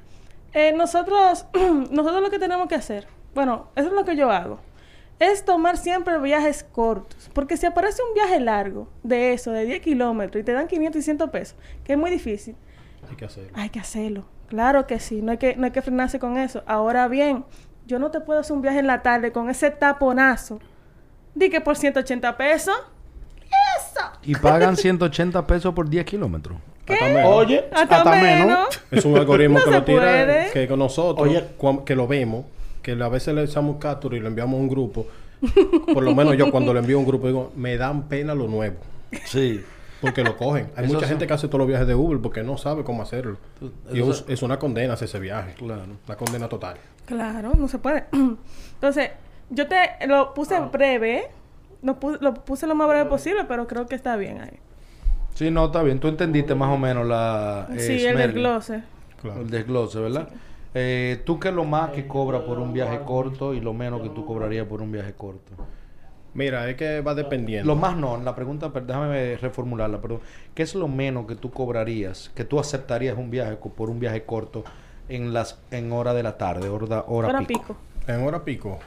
Eh, nosotros, nosotros lo que tenemos que hacer, bueno, eso es lo que yo hago, es tomar siempre viajes cortos. Porque si aparece un viaje largo de eso, de 10 kilómetros, y te dan 500 y 100 pesos, que es muy difícil, Hay que hacerlo. hay que hacerlo. Claro que sí, no hay que, no hay que frenarse con eso. Ahora bien, yo no te puedo hacer un viaje en la tarde con ese taponazo. Di que por 180 pesos. ¡Eso! Y pagan 180 pesos por 10 kilómetros. Hasta menos. Oye, Hasta, hasta, menos. menos. Es un algoritmo No que lo tira, puede. que con nosotros, Oye. que lo vemos, que a veces le echamos captura y lo enviamos a un grupo. Por lo menos yo cuando le envío a un grupo digo, me dan pena lo nuevo. Sí. Porque lo cogen. Hay Eso mucha sí. gente que hace todos los viajes de Uber porque no sabe cómo hacerlo. Y es, es una condena hacer ese viaje. Claro. La condena total. Claro, no se puede. Entonces, yo te lo puse breve, lo, pu- lo puse lo más breve posible, pero creo que está bien ahí. Sí, no, está bien. Tú entendiste más o menos la... eh, sí, el Smerling. desglose. Claro. El desglose, ¿verdad? Eh, ¿Tú qué es lo más que cobras por un viaje corto y lo menos que tú cobrarías por un viaje corto? Mira, es que va dependiendo. Lo más no, la pregunta, déjame reformularla, perdón. ¿Qué es lo menos que tú cobrarías, que tú aceptarías un viaje por un viaje corto en las en hora de la tarde, hora, hora, pico? pico. En hora pico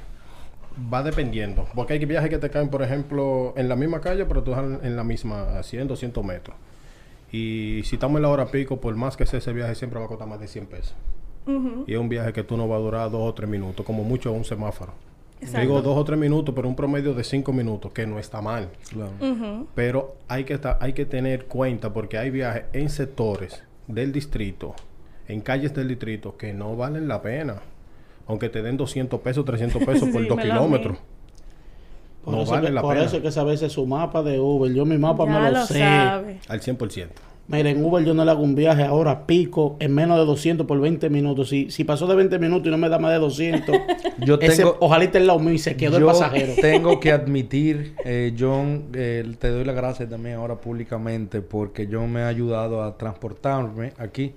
va dependiendo. Porque hay viajes que te caen, por ejemplo, en la misma calle, pero tú estás en la misma, a 100, 200 metros. Y si estamos en la hora pico, por más que sea ese viaje, siempre va a costar más de 100 pesos. Y es un viaje que tú no va a durar dos o tres minutos, como mucho un semáforo. Exacto. Digo dos o tres minutos, pero un promedio de cinco minutos, que no está mal. Claro. Pero hay que, estar- hay que tener cuenta porque hay viajes en sectores del distrito, en calles del distrito, que no valen la pena. Aunque te den 200 pesos, 300 pesos por Sí, dos kilómetros. Por, No vale que, la por pena. eso es que esa veces su mapa de Uber. Yo mi mapa Ya me lo, lo sé. sabe. Al 100%. Mira, en Uber yo no le hago un viaje ahora pico en menos de 200 por 20 minutos. Si, si pasó de 20 minutos y no me da más de 200, Yo ese, tengo- ojalá esté lado mío y se quedó el Yo pasajero. tengo que admitir, eh, John, eh, te doy las gracias también ahora públicamente porque John me ha ayudado a transportarme aquí.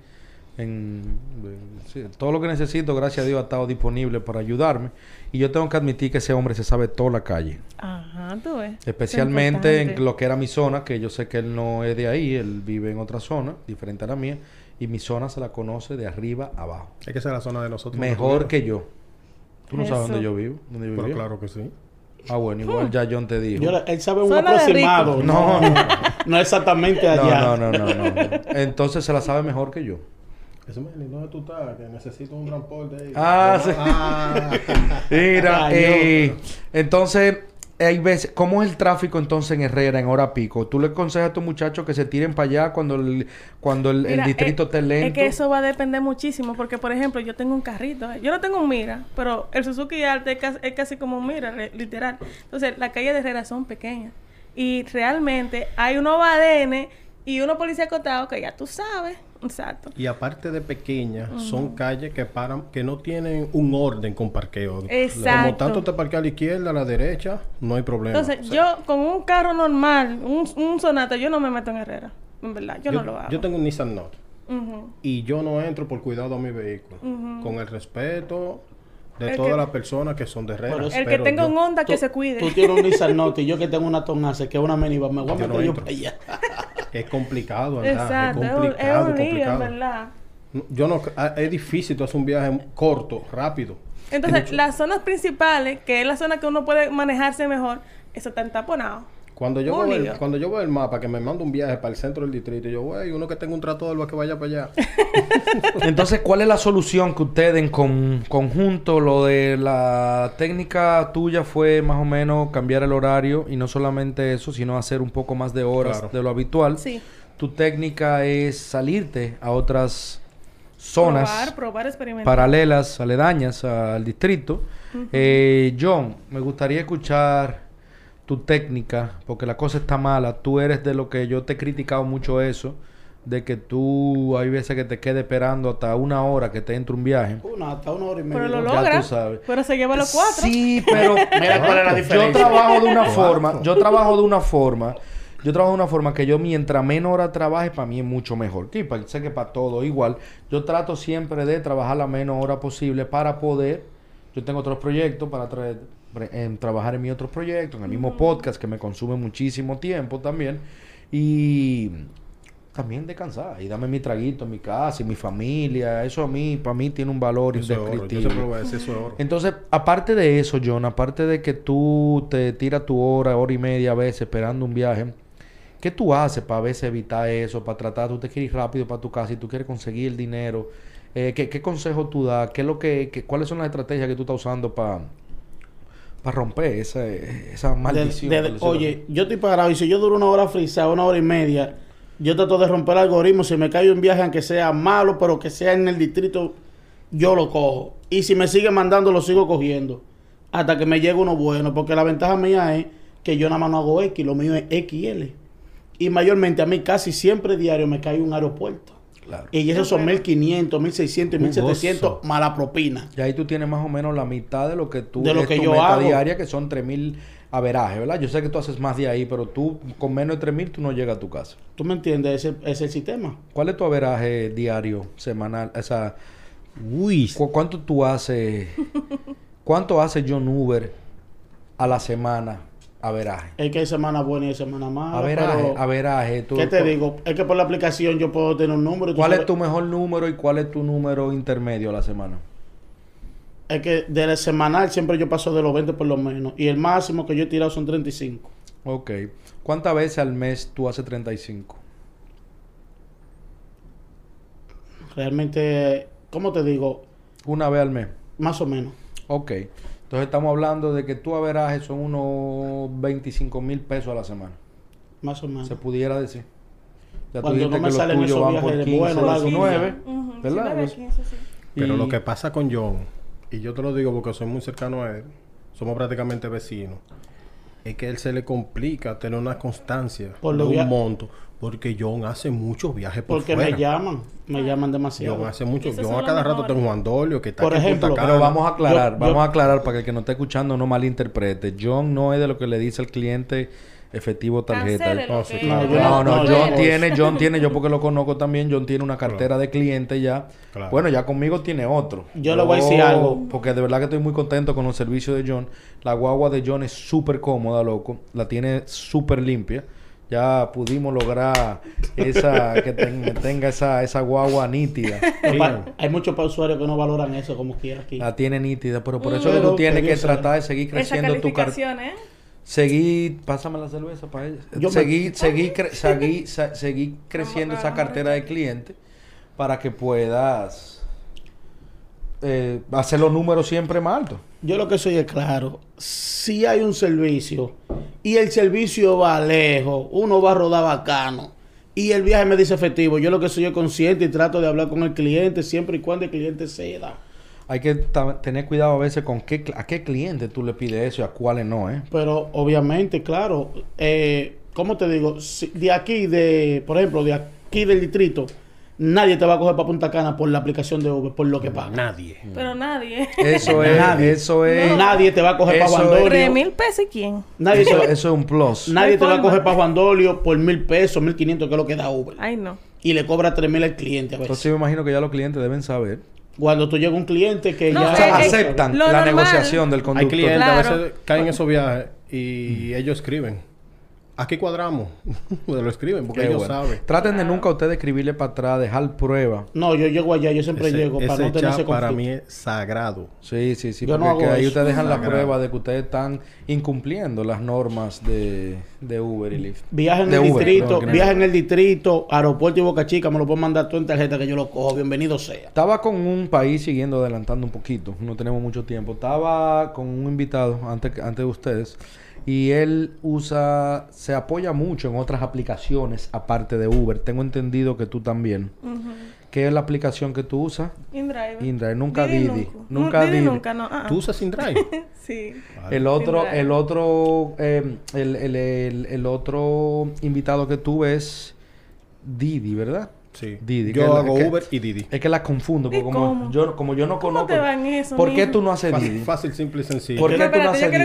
En, en- sí, todo lo que necesito, gracias a Dios, ha estado disponible para ayudarme. Y yo tengo que admitir que ese hombre se sabe toda la calle. Ajá, tú ves. Especialmente en lo que era mi zona, que yo sé que él no es de ahí, él vive en otra zona, diferente a la mía. Y mi zona se la conoce de arriba a abajo. Es que esa es la zona de nosotros. Mejor que yo. Tú no sabes dónde yo vivo. ¿Dónde yo Pero vivía? claro que sí. Ah, bueno, igual ya John te dijo. Yo él sabe un aproximado. rico. No, no, no exactamente allá. No, no, no, no, no. Entonces se la sabe mejor que yo. Eso me ¿dónde tú estás? Que necesito un transporte ahí. Ah, sí. Ah. Mira, Ay, eh, entonces, hay veces, ¿cómo es el tráfico entonces en Herrera en hora pico? ¿Tú le aconsejas a tus muchachos que se tiren para allá cuando el, cuando el, distrito es- esté lento? Es que eso va a depender muchísimo, porque por ejemplo, yo tengo un carrito, ¿eh? yo no tengo un Mira, pero el Suzuki Arte es casi, es casi como un Mira, re- literal. Entonces, las calles de Herrera son pequeñas y realmente hay unos badenes y unos policías acotados que ya tú sabes, exacto. Y aparte de pequeñas, son calles que paran, que no tienen un orden con parqueo. Exacto. Como tanto te parquea a la izquierda, a la derecha, no hay problema. Entonces, O sea, yo con un carro normal, un, un Sonata, yo no me meto en Herrera, en verdad, yo, no lo hago. yo tengo un Nissan Note y yo no entro por cuidado a mi vehículo. Con el respeto de todas que- las personas que son de Herrera. El que tenga yo- un Honda que Tú- se cuide. Tú tienes un Nissan Note y yo que tengo una Tonase que es una minivan. Me voy a no meter yo para allá. Es complicado, andar, Exacto, Es es un, es complicado, un complicado. verdad. Yo no, ah, es difícil tú hacer un viaje corto, rápido. Entonces, las zonas principales, que es la zona que uno puede manejarse mejor, eso está entaponado. Cuando yo, veo el, cuando yo veo el mapa que me manda un viaje para el centro del distrito, yo, güey, uno que tenga un trato de que vaya para allá. Entonces, ¿cuál es la solución que ustedes en con- conjunto, lo de la técnica tuya fue más o menos cambiar el horario y no solamente eso, sino hacer un poco más de horas Claro. de lo habitual? Sí. Tu técnica es salirte a otras zonas Probar, probar, experimentar. paralelas, aledañas al distrito. Eh, John, me gustaría escuchar tu técnica, porque la cosa está mala. Tú eres de lo que yo te he criticado mucho eso, de que tú hay veces que te quedes esperando hasta una hora que te entre un viaje. Una, hasta una hora y media. Pero lo Ya tú sabes. Pero se lleva los cuatro. Sí, pero Mira cuál es la yo trabajo de una forma, yo trabajo de una forma, yo trabajo de una forma que yo mientras menos hora trabaje para mí es mucho mejor. Sí, pa- sé que para todo igual. Yo trato siempre de trabajar la menos hora posible para poder. Yo tengo otros proyectos para traer, en trabajar en mis otros proyectos, en el mismo podcast que me consume muchísimo tiempo también y también descansar y dame mi traguito en mi casa y mi familia. Eso a mí, para mí tiene un valor Eso es oro. Yo indescriptible. siempre voy a decir eso es oro. Entonces, aparte de eso, John, aparte de que tú te tiras tu hora, hora y media a veces esperando un viaje, ¿qué tú haces para a veces evitar eso, para tratar, tú te quieres ir rápido para tu casa y tú quieres conseguir el dinero? Eh, ¿qué, qué consejo tú das? ¿Qué es lo que, qué- ¿Cuáles son las estrategias que tú estás usando para para romper esa, esa maldición? de- oye, yo estoy parado y si yo duro una hora frisada, una hora y media, yo trato de romper el algoritmo. Si me cae un viaje, aunque sea malo, pero que sea en el distrito, yo lo cojo. Y si me sigue mandando, lo sigo cogiendo. Hasta que me llegue uno bueno. Porque la ventaja mía es que yo nada más no hago X, lo mío es XL. Y mayormente a mí casi siempre diario me cae un aeropuerto. Claro. Y esos son bueno. 1500, 1600 y Un 1700 gozo. mala propina. Y ahí tú tienes más o menos la mitad de lo que tú De lo que tu yo meta hago. diaria, que son 3000 averajes, ¿verdad? Yo sé que tú haces más de ahí, pero tú con menos de 3000 tú no llegas a tu casa. ¿Tú me entiendes? Ese ese es el sistema. ¿Cuál es tu averaje diario, semanal? O sea, Uy. ¿cu- ¿cuánto tú haces? ¿Cuánto hace John Uber a la semana? Averaje. Es que hay semana buena y hay semana mala. Averaje, averaje. ¿Qué te digo? Es que por la aplicación yo puedo tener un número. ¿Cuál es tu mejor número y cuál es tu número intermedio a la semana? Es que del semanal siempre yo paso de los 20 por lo menos. Y el máximo que yo he tirado son 35. Ok. ¿Cuántas veces al mes tú haces 35? Realmente, ¿cómo te digo? Una vez al mes. Más o menos. Ok. Entonces estamos hablando de que tu averaje son unos 25 mil pesos a la semana. Más o menos. Se pudiera decir. Ya tú Cuando dijiste no me que los salen tuyos esos van por de 15, bueno, largo, 19, Ujú, ¿verdad? 19, Pues- 15, sí. Pero y- lo que pasa con John, y yo te lo digo porque soy muy cercano a él, somos prácticamente vecinos, es que a él se le complica tener una constancia Por de un monto, porque John hace muchos viajes por Porque fuera. me llaman. Me llaman demasiado. John hace mucho. Esos John a cada rato tengo Juan Dolio que está Por aquí ejemplo, Pero vamos a aclarar, Yo- vamos yo- a aclarar para que el que no esté escuchando no malinterprete. John no es de lo que le dice al cliente efectivo tarjeta. Cancélelo, No, sí, claro. No, John tiene, John tiene, yo porque lo conozco también, John tiene una cartera Claro. de clientes ya. Claro. Bueno, ya conmigo tiene otro. Yo le voy a decir algo. Porque de verdad que estoy muy contento con los servicios de John. La guagua de John es súper cómoda, loco. La tiene súper limpia. Ya pudimos lograr esa que ten- tenga esa, esa guagua nítida. Hay muchos usuarios que no valoran eso como quiera aquí. La tiene nítida, pero por Mm. eso es que tú tienes que tratar de seguir Esa creciendo tu cartera. ¿eh? Seguir, pásame la cerveza para. Yo me- seguir, cre- seguir, sa- seguir creciendo esa cartera de clientes para que puedas eh, hacer los números siempre más altos. Yo lo que soy es claro. Si hay un servicio y el servicio va lejos, uno va a rodar bacano y el viaje me dice efectivo, yo lo que soy es consciente y trato de hablar con el cliente siempre y cuando el cliente ceda. Hay que tener cuidado a veces con qué, a qué cliente tú le pides eso y a cuáles no, ¿eh? Pero obviamente, claro, eh, ¿cómo te digo? Si- de aquí, de, por ejemplo, de aquí del distrito, nadie te va a coger para Punta Cana por la aplicación de Uber, por lo que paga. Nadie. Pero nadie. Eso es, Nadie. eso es, Nadie te va a coger para Juan Dolio. ¿Tres mil pesos y quién? Nadie, eso, eso es un plus. nadie te va a coger para Juan Dolio por mil pesos, mil quinientos, que es lo que da Uber. Ay, no. Y le cobra tres mil al cliente a veces. Entonces yo me imagino que ya los clientes deben saber. Cuando tú llega un cliente que No, ya... O sea, aceptan la normal. negociación del Hay conductor. clientes Claro. a veces caen en esos viajes y ellos escriben. Aquí cuadramos. Me lo escriben porque Qué ellos bueno. saben. Traten de nunca ustedes escribirle para atrás, dejar prueba. No, yo llego allá, yo siempre Ese, llego para ese no tener chat ese para conflicto. mí es sagrado. Sí, sí, sí. Yo no porque hago que ahí eso. ustedes dejan la prueba de que ustedes están incumpliendo las normas de, de Uber y Lyft. Viaje en De el Uber, distrito, no, no- viaje en el distrito, aeropuerto y Boca Chica, me lo pueden mandar tú en tarjeta que yo lo cojo, bienvenido sea. Estaba con un país siguiendo adelantando un poquito, no tenemos mucho tiempo. Estaba con un invitado antes, antes de ustedes y él usa, se apoya mucho en otras aplicaciones aparte de Uber. Tengo entendido que tú también. ¿Qué es la aplicación que tú usas? InDriver. InDriver, nunca Didi. Nunca, Nunca Didi Didi. nunca, no. ah. ¿Tú usas InDrive? Sí. El otro, InDrive. el otro, eh, el, el, el, el otro invitado que tuve es Didi, ¿verdad? Sí. Didi, que Yo la- hago que- Uber y Didi. Es que la confundo, porque ¿Y como cómo? yo, como yo no ¿Cómo conozco. te va en eso, ¿Por qué tú no haces Fácil, Didi? fácil, simple y sencillo. ¿Por qué tú no yo haces Didi?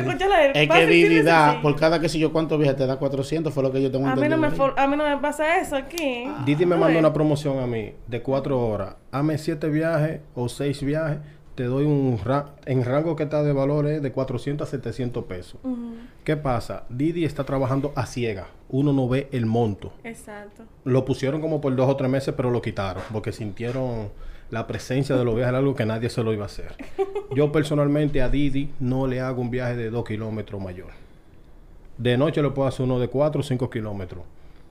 Es que Didi da, por cada que si yo cuántos viajes te da 400, fue lo que yo tengo A mí, no entendido. me for- a mí no me pasa eso aquí. Didi me mandó una promoción a mí de cuatro horas. Hame siete viajes o seis viajes. Te doy un ra- en rango que está de valores de 400 a 700 pesos. ¿Qué pasa? Didi está trabajando a ciega. Uno no ve el monto. Exacto. Lo pusieron como por dos o tres meses, pero lo quitaron porque sintieron la presencia de los viajes, algo que nadie se lo iba a hacer. Yo personalmente a Didi no le hago un viaje de dos kilómetros mayor. De noche le puedo hacer uno de cuatro o cinco kilómetros.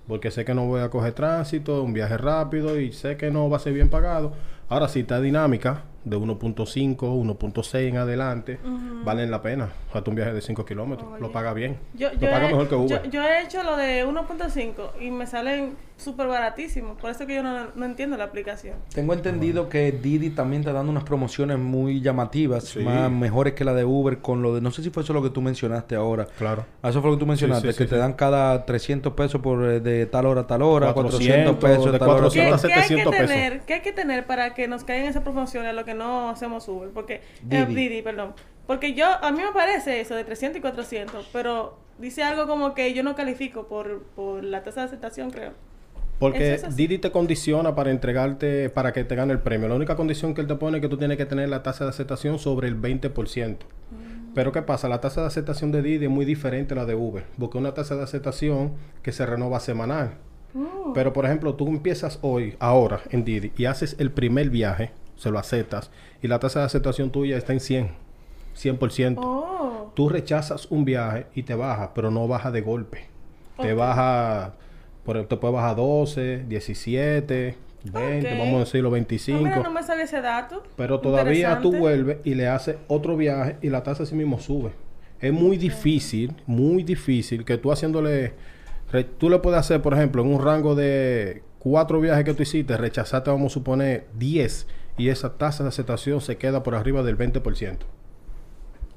Porque sé que no voy a coger tránsito, un viaje rápido y sé que no va a ser bien pagado. Ahora, si está dinámica, de 1.5, 1.6 en adelante, valen la pena. Hasta un viaje de 5 kilómetros. Lo paga bien. Yo, lo yo paga he, mejor que Uber. Yo, yo he hecho lo de 1.5 y me salen súper baratísimos. Por eso que yo no, no entiendo la aplicación. Tengo entendido que Didi también está dando unas promociones muy llamativas, Sí. más mejores que la de Uber, con lo de, no sé si fue eso lo que tú mencionaste ahora. Claro. Ah, Eso fue lo que tú mencionaste, Sí, sí, que sí, te sí. dan cada 300 pesos por eh, de tal hora a tal hora, 400, 400, pesos de tal hora a tal ¿Qué, 400 hora. a qué hay que 700 pesos. tener? ¿Qué hay que tener para que nos caigan esas promociones lo que no hacemos Uber? Porque eh, Didi. Perdón. Porque yo a mí me parece eso de 300 y 400, pero dice algo como que yo no califico por, por la tasa de aceptación, creo. Porque es. Didi te condiciona para entregarte, para que te gane el premio. La única condición que él te pone es que tú tienes que tener la tasa de aceptación sobre el 20%. Pero ¿qué pasa? La tasa de aceptación de Didi es muy diferente a la de Uber. Porque es una tasa de aceptación que se renova semanal. Mm. Pero, por ejemplo, tú empiezas hoy, ahora, en Didi, y haces el primer viaje, se lo aceptas, y la tasa de aceptación tuya está en 100, 100%. Oh, Tú rechazas un viaje y te baja, pero no baja de golpe. Te baja, por, te puede bajar 12, 17, 20, Ok. vamos a decirlo Ah, 25. mira, no me ese dato. Pero todavía tú vuelves y le haces otro viaje y la tasa así mismo sube. Es muy difícil, muy difícil que tú haciéndole... re- tú le puedes hacer, por ejemplo, en un rango de cuatro viajes que tú hiciste, rechazaste, vamos a suponer, 10 y esa tasa de aceptación se queda por arriba del 20%.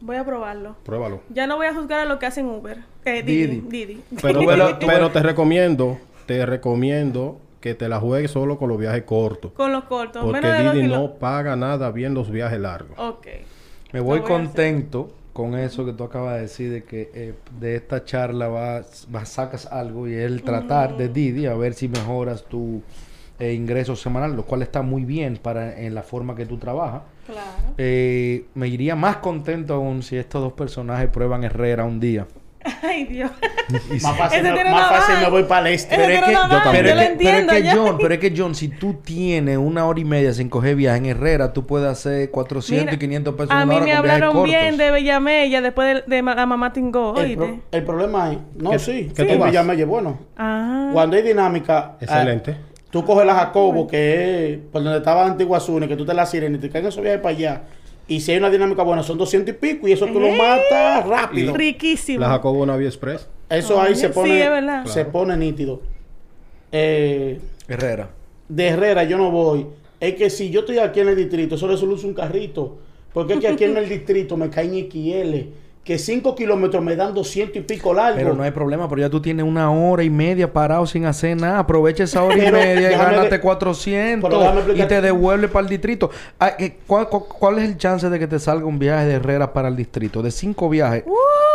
Voy a probarlo. Pruébalo. Ya no voy a juzgar a lo que hacen Uber. Eh, Didi. Didi. Didi. Pero, lo- pero, pero te recomiendo, te recomiendo que te la juegues solo con los viajes cortos. Con los cortos. Porque menos de dos Didi no paga nada bien los viajes largos. Ok. Me voy Lo contento con eso que tú acabas de decir, de que eh, de esta charla vas, vas- sacas algo y el tratar de Didi a ver si mejoras tu eh, ingreso semanal, lo cual está muy bien para en la forma que tú trabajas. Claro. Eh, me iría más contento aún si estos dos personajes prueban Herrera un día. Ay, Dios. Más fácil, Ese me, tiene más una fácil me voy para el este. Pero yo es lo que, pero es que. John, pero es que John, si tú tienes una hora y media sin coger viaje en Herrera, tú puedes hacer 400 Mira, y 500 pesos A mí hora me hablaron bien de Bellamella después de, la mamá Tingó, El, pro- el problema es, no, ¿Qué- sí, que tú el vas? Villamella es bueno. Ah. Cuando hay dinámica, Excelente. ah, tú coges la Jacobo, que es por donde estaba Antigua Zuni, que tú te la sirena y te caen esos viajes para allá. Y si hay una dinámica buena, son 200 y pico, y eso tú lo matas rápido. Riquísimo. La Jacobo Navi Express. Eso ahí se sí, pone, es verdad. se Claro. pone nítido. Eh, Herrera. de Herrera yo no voy. Es que si yo estoy aquí en el distrito, eso le soluciona un carrito. Porque es que aquí en el distrito me caen XL. Que 5 kilómetros me dan 200 y pico largo. Pero no hay problema, pero ya tú tienes una hora y media parado sin hacer nada. Aprovecha esa hora y media y gánate ver- 400 pero déjame y te devuelve para el distrito. Ah, eh, ¿cuál, cuál, cuál es el chance de que te salga un viaje de Herrera para el distrito? De cinco viajes. Uh,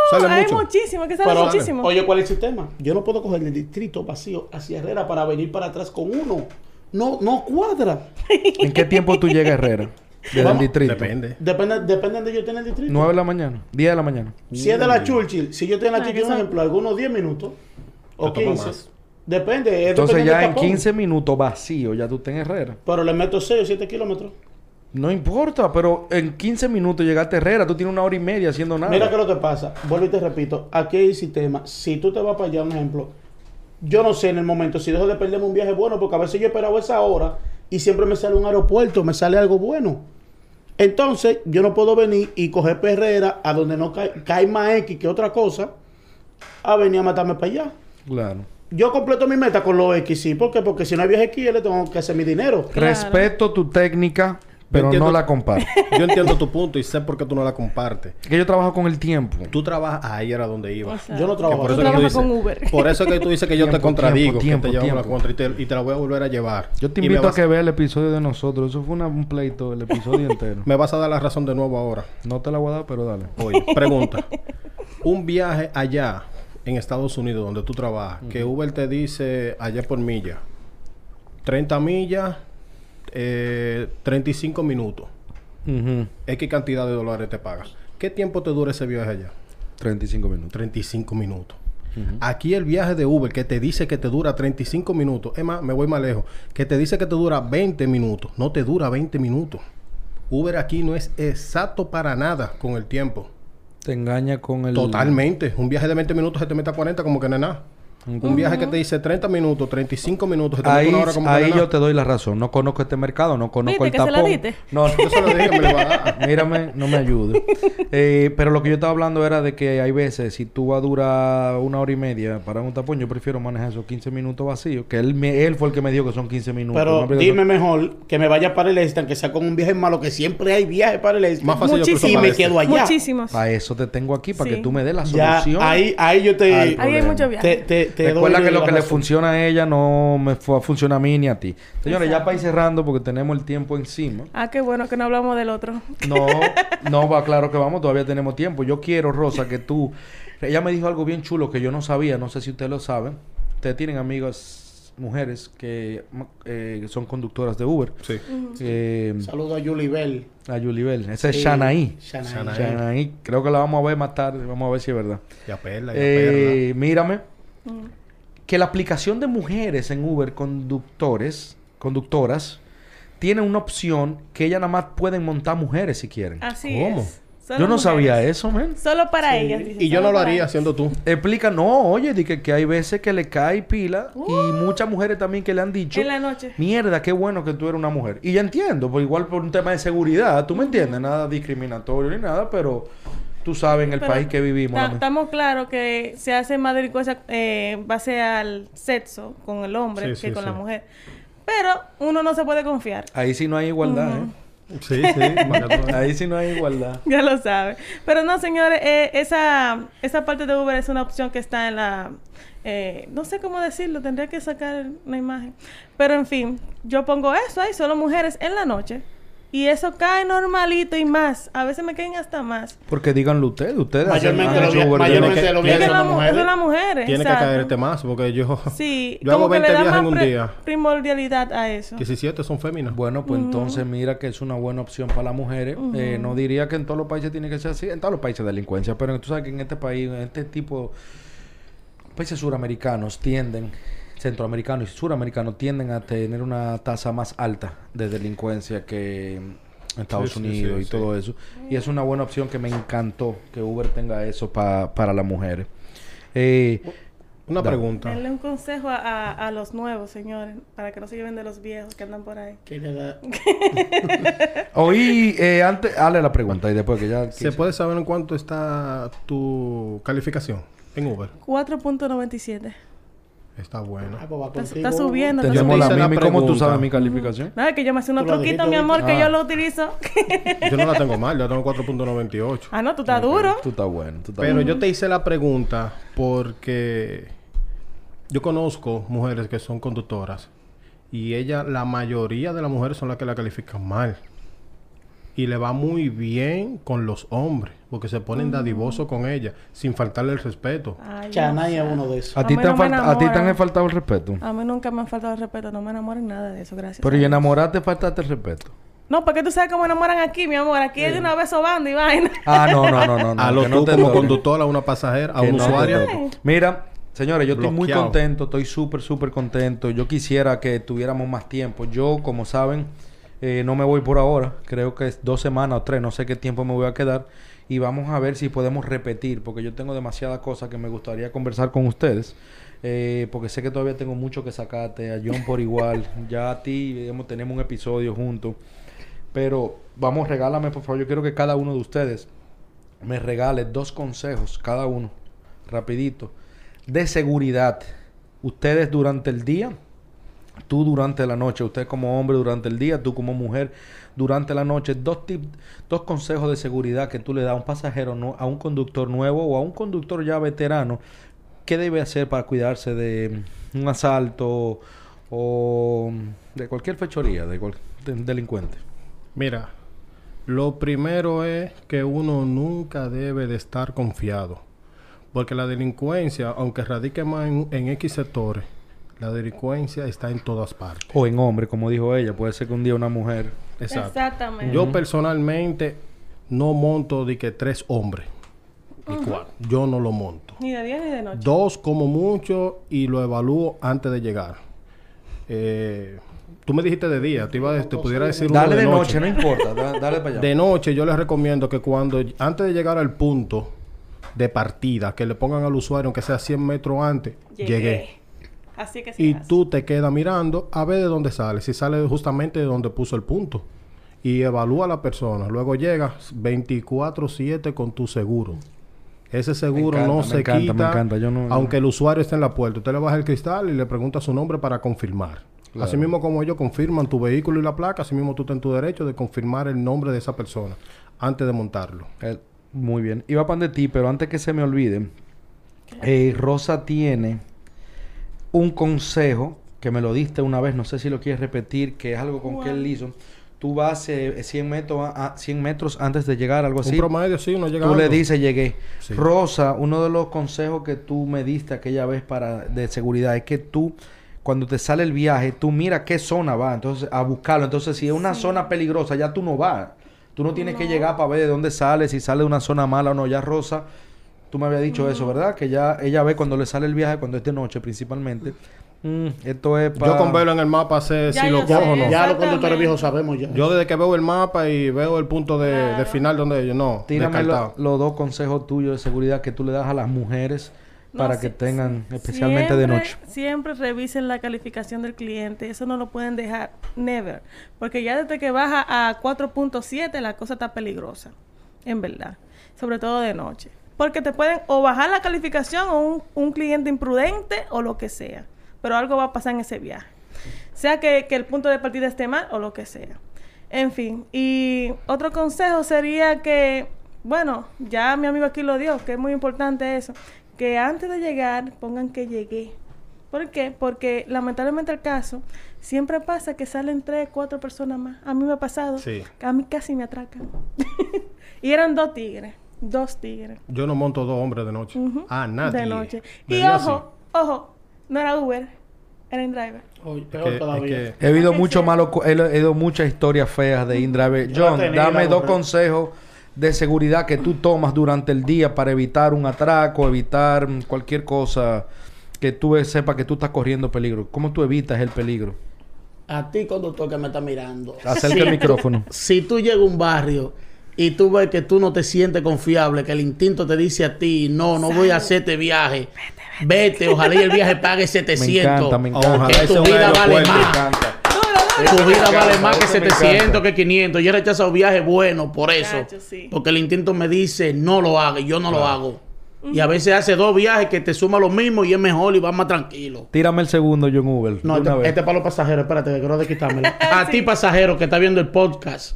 Sale hay mucho. muchísimo, que sale Pero, muchísimo. Oye, ¿cuál es el sistema? Yo no puedo coger el distrito vacío hacia Herrera para venir para atrás con uno. No, no cuadra. ¿En qué tiempo tú llegas a Herrera? Desde el Vamos. distrito. Depende. Depende, depende de yo esté en el distrito. 9 de la mañana, 10 de la mañana. Si es de la Churchill, si yo estoy en la Ah, Churchill, un ejemplo, algunos 10 minutos. o Te toma 15. más. Depende. es Entonces ya en tapón. 15 minutos vacío, ya tú estás en Herrera. Pero le meto 6 o 7 kilómetros. No importa, pero en 15 minutos llegaste a Herrera, tú tienes una hora y media haciendo nada. Mira que lo que pasa, vuelvo y te repito, aquí hay sistema. Si tú te vas para allá, un ejemplo, yo no sé en el momento si dejo de perderme un viaje bueno, porque a veces yo he esperado esa hora y siempre me sale un aeropuerto, me sale algo bueno. Entonces, yo no puedo venir y coger perrera a donde no cae, cae más X que otra cosa, a venir a matarme para allá. Claro. Yo completo mi meta con los X, sí, ¿por qué? Porque si no hay viaje XL, tengo que hacer mi dinero. Claro. Respeto tu técnica, pero entiendo- no la comparto. Yo entiendo tu punto y sé por qué tú no la compartes. que yo trabajo con el tiempo. Tú trabajas... Ahí era donde iba. O sea, Yo no Que trabajo por Tú eso que tú trabajas dices- con Uber. Por eso que tú dices que yo te contradigo, tiempo, que te llevamos la contra y te, y te la voy a volver a llevar. Yo te invito a que veas el episodio de nosotros. Eso fue una- un pleito, el episodio entero. Me vas a dar la razón de nuevo ahora. No te la voy a dar, pero dale. Oye, pregunta. Un viaje allá en Estados Unidos donde tú trabajas, que Uber te dice allá por milla, 30 millas, eh, 35 minutos, Ujú. X cantidad de dólares te pagas. ¿Qué tiempo te dura ese viaje allá? 35 minutos. 35 minutos. Ujú. Aquí el viaje de Uber que te dice que te dura 35 minutos, es más, me voy más lejos, que te dice que te dura 20 minutos, no te dura 20 minutos. Uber aquí no es exacto para nada con el tiempo. Te engaña con el... Totalmente. Un viaje de 20 minutos se te mete a 40 como que no es nada. Un viaje que te dice 30 minutos, 35 minutos, se te Ahí, una hora como que ahí yo te doy la razón. No conozco este mercado, no conozco ¿Viste el que se la tapón. diste? No, Yo se lo dije que me lo va a dar. Mírame, no me ayude. Eh, pero lo que yo estaba hablando era de que hay veces, si tú vas a durar una hora y media para un tapón, yo prefiero manejar esos 15 minutos vacíos. Que él, me- él fue el que me dijo que son 15 minutos. Pero No, dime mejor que me vaya para el este, aunque sea con un viaje malo, que siempre hay viajes para el este. Más fácil yo cruzo Y para me este. quedo allá. Muchísimos. Para eso te tengo aquí, para Sí. que tú me des la Ya, solución. ahí, ahí yo te... Ahí hay problema. mucho te, viaje. te, te Recuerda doy que lo que le funciona a ella no me fue a funcionar a mí ni a ti. Señores, ya para ir cerrando, porque tenemos el tiempo encima. Ah, qué bueno que no hablamos del otro. No, no va, claro que vamos, todavía tenemos tiempo. Yo quiero, Rosa, que tú. Ella me dijo algo bien chulo que yo no sabía, no sé si ustedes lo saben. Ustedes tienen amigas mujeres que eh, son conductoras de Uber. Sí. Eh, Saludo a Julie Bell. a Yulibel. Esa es Sí, Shanaí. Shanaí. Shanaí. Creo que la vamos a ver más tarde. Vamos a ver si es verdad. Ya perla, ya Eh, mírame. Mm. Que la aplicación de mujeres en Uber conductores, conductoras, tiene una opción que ellas nada más pueden montar mujeres si quieren. Así ¿Cómo? es. Solo Yo no sabía eso, men. Solo para Sí. ellas. dice, Y yo no lo haría siendo tú. Explica, no, oye, di que, que hay veces que le cae pila y muchas mujeres también que le han dicho, En la noche. mierda, qué bueno que tú eres una mujer. Y ya entiendo, pues igual por un tema de seguridad, tú me entiendes, nada discriminatorio ni nada, pero tú sabes en el Pero país que vivimos. Estamos claros que se hace más delincuencia eh, base al sexo con el hombre Sí, que sí, con sí. la mujer. Pero uno no se puede confiar. Ahí sí no hay igualdad, Sí, sí. ¿eh? Ahí sí no hay igualdad. Ya lo sabe. Pero no, señores, eh, esa, esa parte de Uber es una opción que está en la... eh, no sé cómo decirlo, tendría que sacar una imagen. Pero en fin, yo pongo eso ahí, solo mujeres en la noche. Y eso cae normalito y más. A veces me caen hasta más. Porque díganlo ustedes, ustedes Mayormente hacen- de mayormente Es viajes que la mujeres. son las mujeres. Tiene que exacto. caerte más porque yo, Sí, yo hago como que 20 le da viajes en un día. primordialidad a eso. 17 son féminas. Bueno, pues entonces mira que es una buena opción para las mujeres. Eh, no diría que en todos los países tiene que ser así, en todos los países de delincuencia, pero tú sabes que en este país, en este tipo, países suramericanos tienden, centroamericanos y suramericanos tienden a tener una tasa más alta de delincuencia que Estados Sí, Unidos sí, y sí. todo eso. Y es una buena opción que me encantó que Uber tenga eso pa- para las mujeres. Eh, Una Da. pregunta. Denle un consejo a, a- a los nuevos, señores, para que no se lleven de los viejos que andan por ahí. Que le da- oí, eh, antes, hazle la pregunta y después que ya... ¿Se puede saber en cuánto está tu calificación en Uber? 4.97. Está bueno. Ah, pues Está, está subiendo. Tenemos la hice la misma. ¿Y cómo tú sabes mi calificación? Nada, que yo me hace unos truquitos, mi amor, que Ah. yo lo utilizo. Yo no la tengo mal, yo tengo 4.98. ah, no, tú estás duro. Tú estás bueno. Tú estás Pero bueno. yo te hice la pregunta porque yo conozco mujeres que son conductoras y ella, la mayoría de las mujeres son las que la califican mal. Y le va muy bien con los hombres porque se ponen dadivosos con ella sin faltarle el respeto. Ay, Chanay es uno de esos. ¿A A ti, te no han me falta- a ti te han faltado el respeto. A mí nunca me han faltado el respeto. No me enamoren nada de eso, gracias. Pero y enamorarte faltaste el respeto. No, porque tú sabes cómo enamoran aquí, mi amor. Aquí hay de una vez sobando y vaina. Ah, no, no, no, no. no, a lo que no como toque. conductora, a una pasajera, a Que un no usuario. Mira, Señores, yo estoy muy contento, estoy súper, súper contento. Yo quisiera que tuviéramos más tiempo. Yo, como saben, eh, no me voy por ahora. Creo que es dos semanas o tres, no sé qué tiempo me voy a quedar. Y vamos a ver si podemos repetir, porque yo tengo demasiadas cosas que me gustaría conversar con ustedes. Eh, porque sé que todavía tengo mucho que sacarte, a John por igual. ya a ti digamos, tenemos un episodio juntos. Pero vamos, regálame por favor. Yo quiero que cada uno de ustedes me regale dos consejos, cada uno, rapidito, de seguridad. Ustedes durante el día, tú durante la noche, usted como hombre durante el día, tú como mujer durante la noche, dos, tip- dos consejos de seguridad que tú le das a un pasajero, a un conductor nuevo o a un conductor ya veterano. ¿Qué debe hacer para cuidarse de un asalto o de cualquier fechoría, de delincuente? Mira, lo primero es que uno nunca debe de estar confiado. Porque la delincuencia, aunque radique más en X sectores, la delincuencia está en todas partes. O en hombre, como dijo ella. Puede ser que un día una mujer... Exacto. Exactamente. Yo personalmente no monto de que tres hombres. Igual. Yo no lo monto. Ni de día ni de noche. Dos como mucho y lo evalúo antes de llegar. Eh, tú me dijiste de día, te, iba a- te pudiera decir uno Dale de noche, no importa. da- dale para allá. De noche yo les recomiendo que cuando, antes de llegar al punto de partida, que le pongan al usuario, aunque sea 100 metros antes, llegué. Así que se Y hace. tú te quedas mirando a ver de dónde sale. Si sale justamente de donde puso el punto. Y evalúa a la persona. Luego llegas 24-7 con tu seguro. Ese seguro encanta, no me se encanta, me quita. encanta. Yo no- aunque el usuario esté en la puerta. Usted le baja el cristal y le pregunta su nombre para confirmar. Claro. Así mismo como ellos confirman tu vehículo y la placa, así mismo tú estás en tu derecho de confirmar el nombre de esa persona antes de montarlo. Eh, muy bien. Iba para de ti, pero antes que se me olvide, eh, Rosa tiene un consejo que me lo diste una vez, no sé si lo quieres repetir, que es algo con que él hizo. Tú vas eh, 100, metros a, a 100 metros antes de llegar, algo Un así. promedio, sí, uno llega. Tú le dices, llegué. Sí. Rosa, uno de los consejos que tú me diste aquella vez para de seguridad es que tú, cuando te sale el viaje, tú mira qué zona va, entonces a buscarlo. Entonces, si es una zona peligrosa, ya tú no vas. Tú no tienes que llegar para ver de dónde sale, si sale de una zona mala o no. Ya Rosa, tú me habías dicho eso, ¿verdad? Que ya ella ve cuando le sale el viaje, cuando es de noche principalmente. Mm, esto es para... Yo con verlo en el mapa sé Ya si yo lo sé. cojo o no. Ya los conductores viejos sabemos ya. Yo desde que veo el mapa y veo el punto de, Claro. de final donde ellos no, Tírame lo- los dos consejos tuyos de seguridad que tú le das a las mujeres No, para sí- que tengan, especialmente de Siempre- noche. Siempre revisen la calificación del cliente. Eso no lo pueden dejar. Never. Porque ya desde que baja a 4.7 la cosa está peligrosa. En verdad. Sobre todo de noche. Porque te pueden o bajar la calificación o un, un cliente imprudente o lo que sea. Pero algo va a pasar en ese viaje. Sea que, que el punto de partida esté mal o lo que sea. En fin. Y otro consejo sería que, bueno, ya mi amigo aquí lo dio, que es muy importante eso. Que antes de llegar pongan que llegué. ¿Por qué? Porque lamentablemente el caso siempre pasa que salen tres, cuatro personas más. A mí me ha pasado. Sí. A mí casi me atracan. y eran dos tigres. Dos tigres. Yo no monto dos hombres de noche. Ujú. Ah, nadie. De noche. De Y ojo, ojo, no era Uber, era InDriver. Peor Que- todavía. es que- He oído que mucho sea. malo, he, oído muchas historias feas de InDriver. John, dame dos consejos de seguridad que tú tomas durante el día para evitar un atraco, evitar cualquier cosa que tú sepas que tú estás corriendo peligro. ¿Cómo tú evitas el peligro? A ti, conductor que me está mirando. Acerca el micrófono. Si tú llegas a un barrio y tú ves que tú no te sientes confiable, que el instinto te dice a ti, no, no voy a hacer este viaje. Vete, ojalá y el viaje pague 700. encanta, me encanta. Ojalá tu vida vale. Me más. encanta. Tu vida Me vale más que eso me 700 encanta. que 500. Yo he rechazado viajes buenos por eso. Sí. Porque el instinto me dice, no lo haga, y yo no lo hago. Y a veces hace dos viajes que te suma lo mismo y es mejor y vas más tranquilo. Tírame el segundo, John Uber. No, este, este es para los pasajeros. Espérate, que quiero de quitármelo. A ti, pasajero, que está viendo el podcast.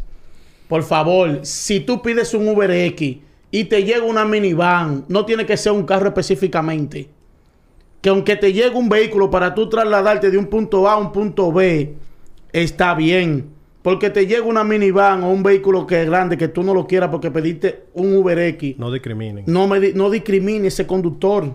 Por favor, si tú pides un Uber X y te llega una minivan, no tiene que ser un carro específicamente. Que aunque te llegue un vehículo para tú trasladarte de un punto A a un punto B, está bien. Porque te llega una minivan o un vehículo que es grande que tú no lo quieras porque pediste un Uber X. No discriminen. No, me di- no discrimine ese conductor.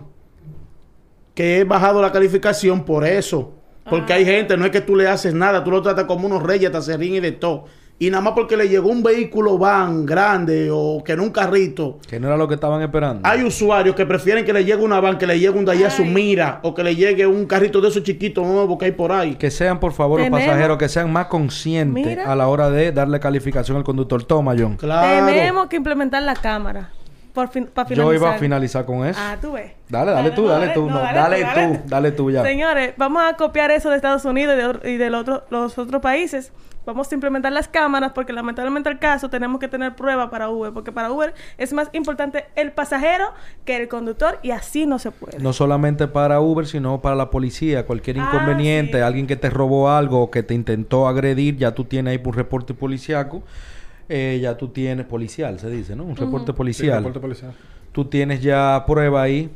Que he bajado la calificación por eso. Porque hay gente, no es que tú le haces nada, tú lo tratas como unos reyes, hasta se ríen y de todo. Y nada más porque le llegó un vehículo van grande o que en un carrito. Que no era lo que estaban esperando. Hay usuarios que prefieren que le llegue una van, que le llegue un Daihatsu Ay. Mira o que le llegue un carrito de esos chiquitos nuevos que hay por ahí. Que sean, por favor, los pasajeros, que sean más conscientes Mira. a la hora de darle calificación al conductor. Toma, John. Claro. Tenemos que implementar la cámara. Por fin, para finalizar. Yo iba a finalizar con eso. Ah, tú ves. Dale, dale tú, no, dale tú. No, dale tú, dale tú ya. Señores, vamos a copiar eso de Estados Unidos y de, y de los otros- los otros países. Vamos a implementar las cámaras porque lamentablemente el caso tenemos que tener prueba para Uber. Porque para Uber es más importante el pasajero que el conductor y así no se puede. No solamente para Uber, sino para la policía. Cualquier Ah, inconveniente, sí. alguien que te robó algo o que te intentó agredir, ya tú tienes ahí un reporte policiaco. Eh, ya tú tienes policial, se dice, ¿no? Un reporte Sí, policial. reporte policial. Tú tienes ya prueba ahí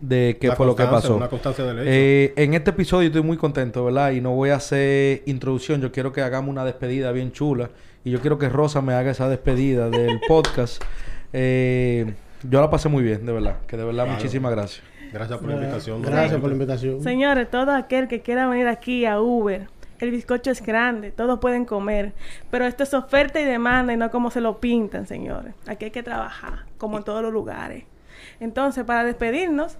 de qué fue lo que pasó. una constancia del hecho. Eh, en este episodio estoy muy contento, ¿verdad? Y no voy a hacer introducción. Yo quiero que hagamos una despedida bien chula. Y yo quiero que Rosa me haga esa despedida del podcast. Eh, yo la pasé muy bien, de verdad. Que de verdad, Claro. muchísimas gracias. Gracias por la invitación. Gracias por la invitación. Señores, todo aquel que quiera venir aquí a Uber, el bizcocho es grande, todos pueden comer, pero esto es oferta y demanda y no como se lo pintan, señores. Aquí hay que trabajar, como en todos los lugares. Entonces, para despedirnos,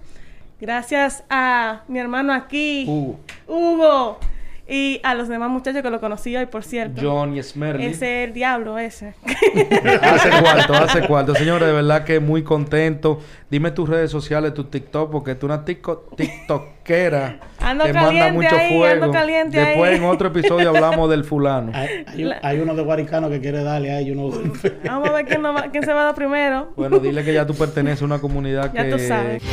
gracias a mi hermano aquí, Hugo. Hugo, y a los demás muchachos que lo conocí hoy, por cierto. Johnny Smerly. Ese es el diablo, ese. Hace cuarto, hace cuarto. Señores, de verdad que muy contento. Dime tus redes sociales, tu TikTok, porque tú una tico- tiktokera Ando te manda mucho ahí, fuego. ando caliente Después ahí. en otro episodio hablamos del fulano. Hay, hay un- hay uno de Guaricano que quiere darle a ellos uno. Vamos a ver quién, nos va- quién se va a dar primero. Bueno, dile que ya tú perteneces a una comunidad Ya que... tú sabes.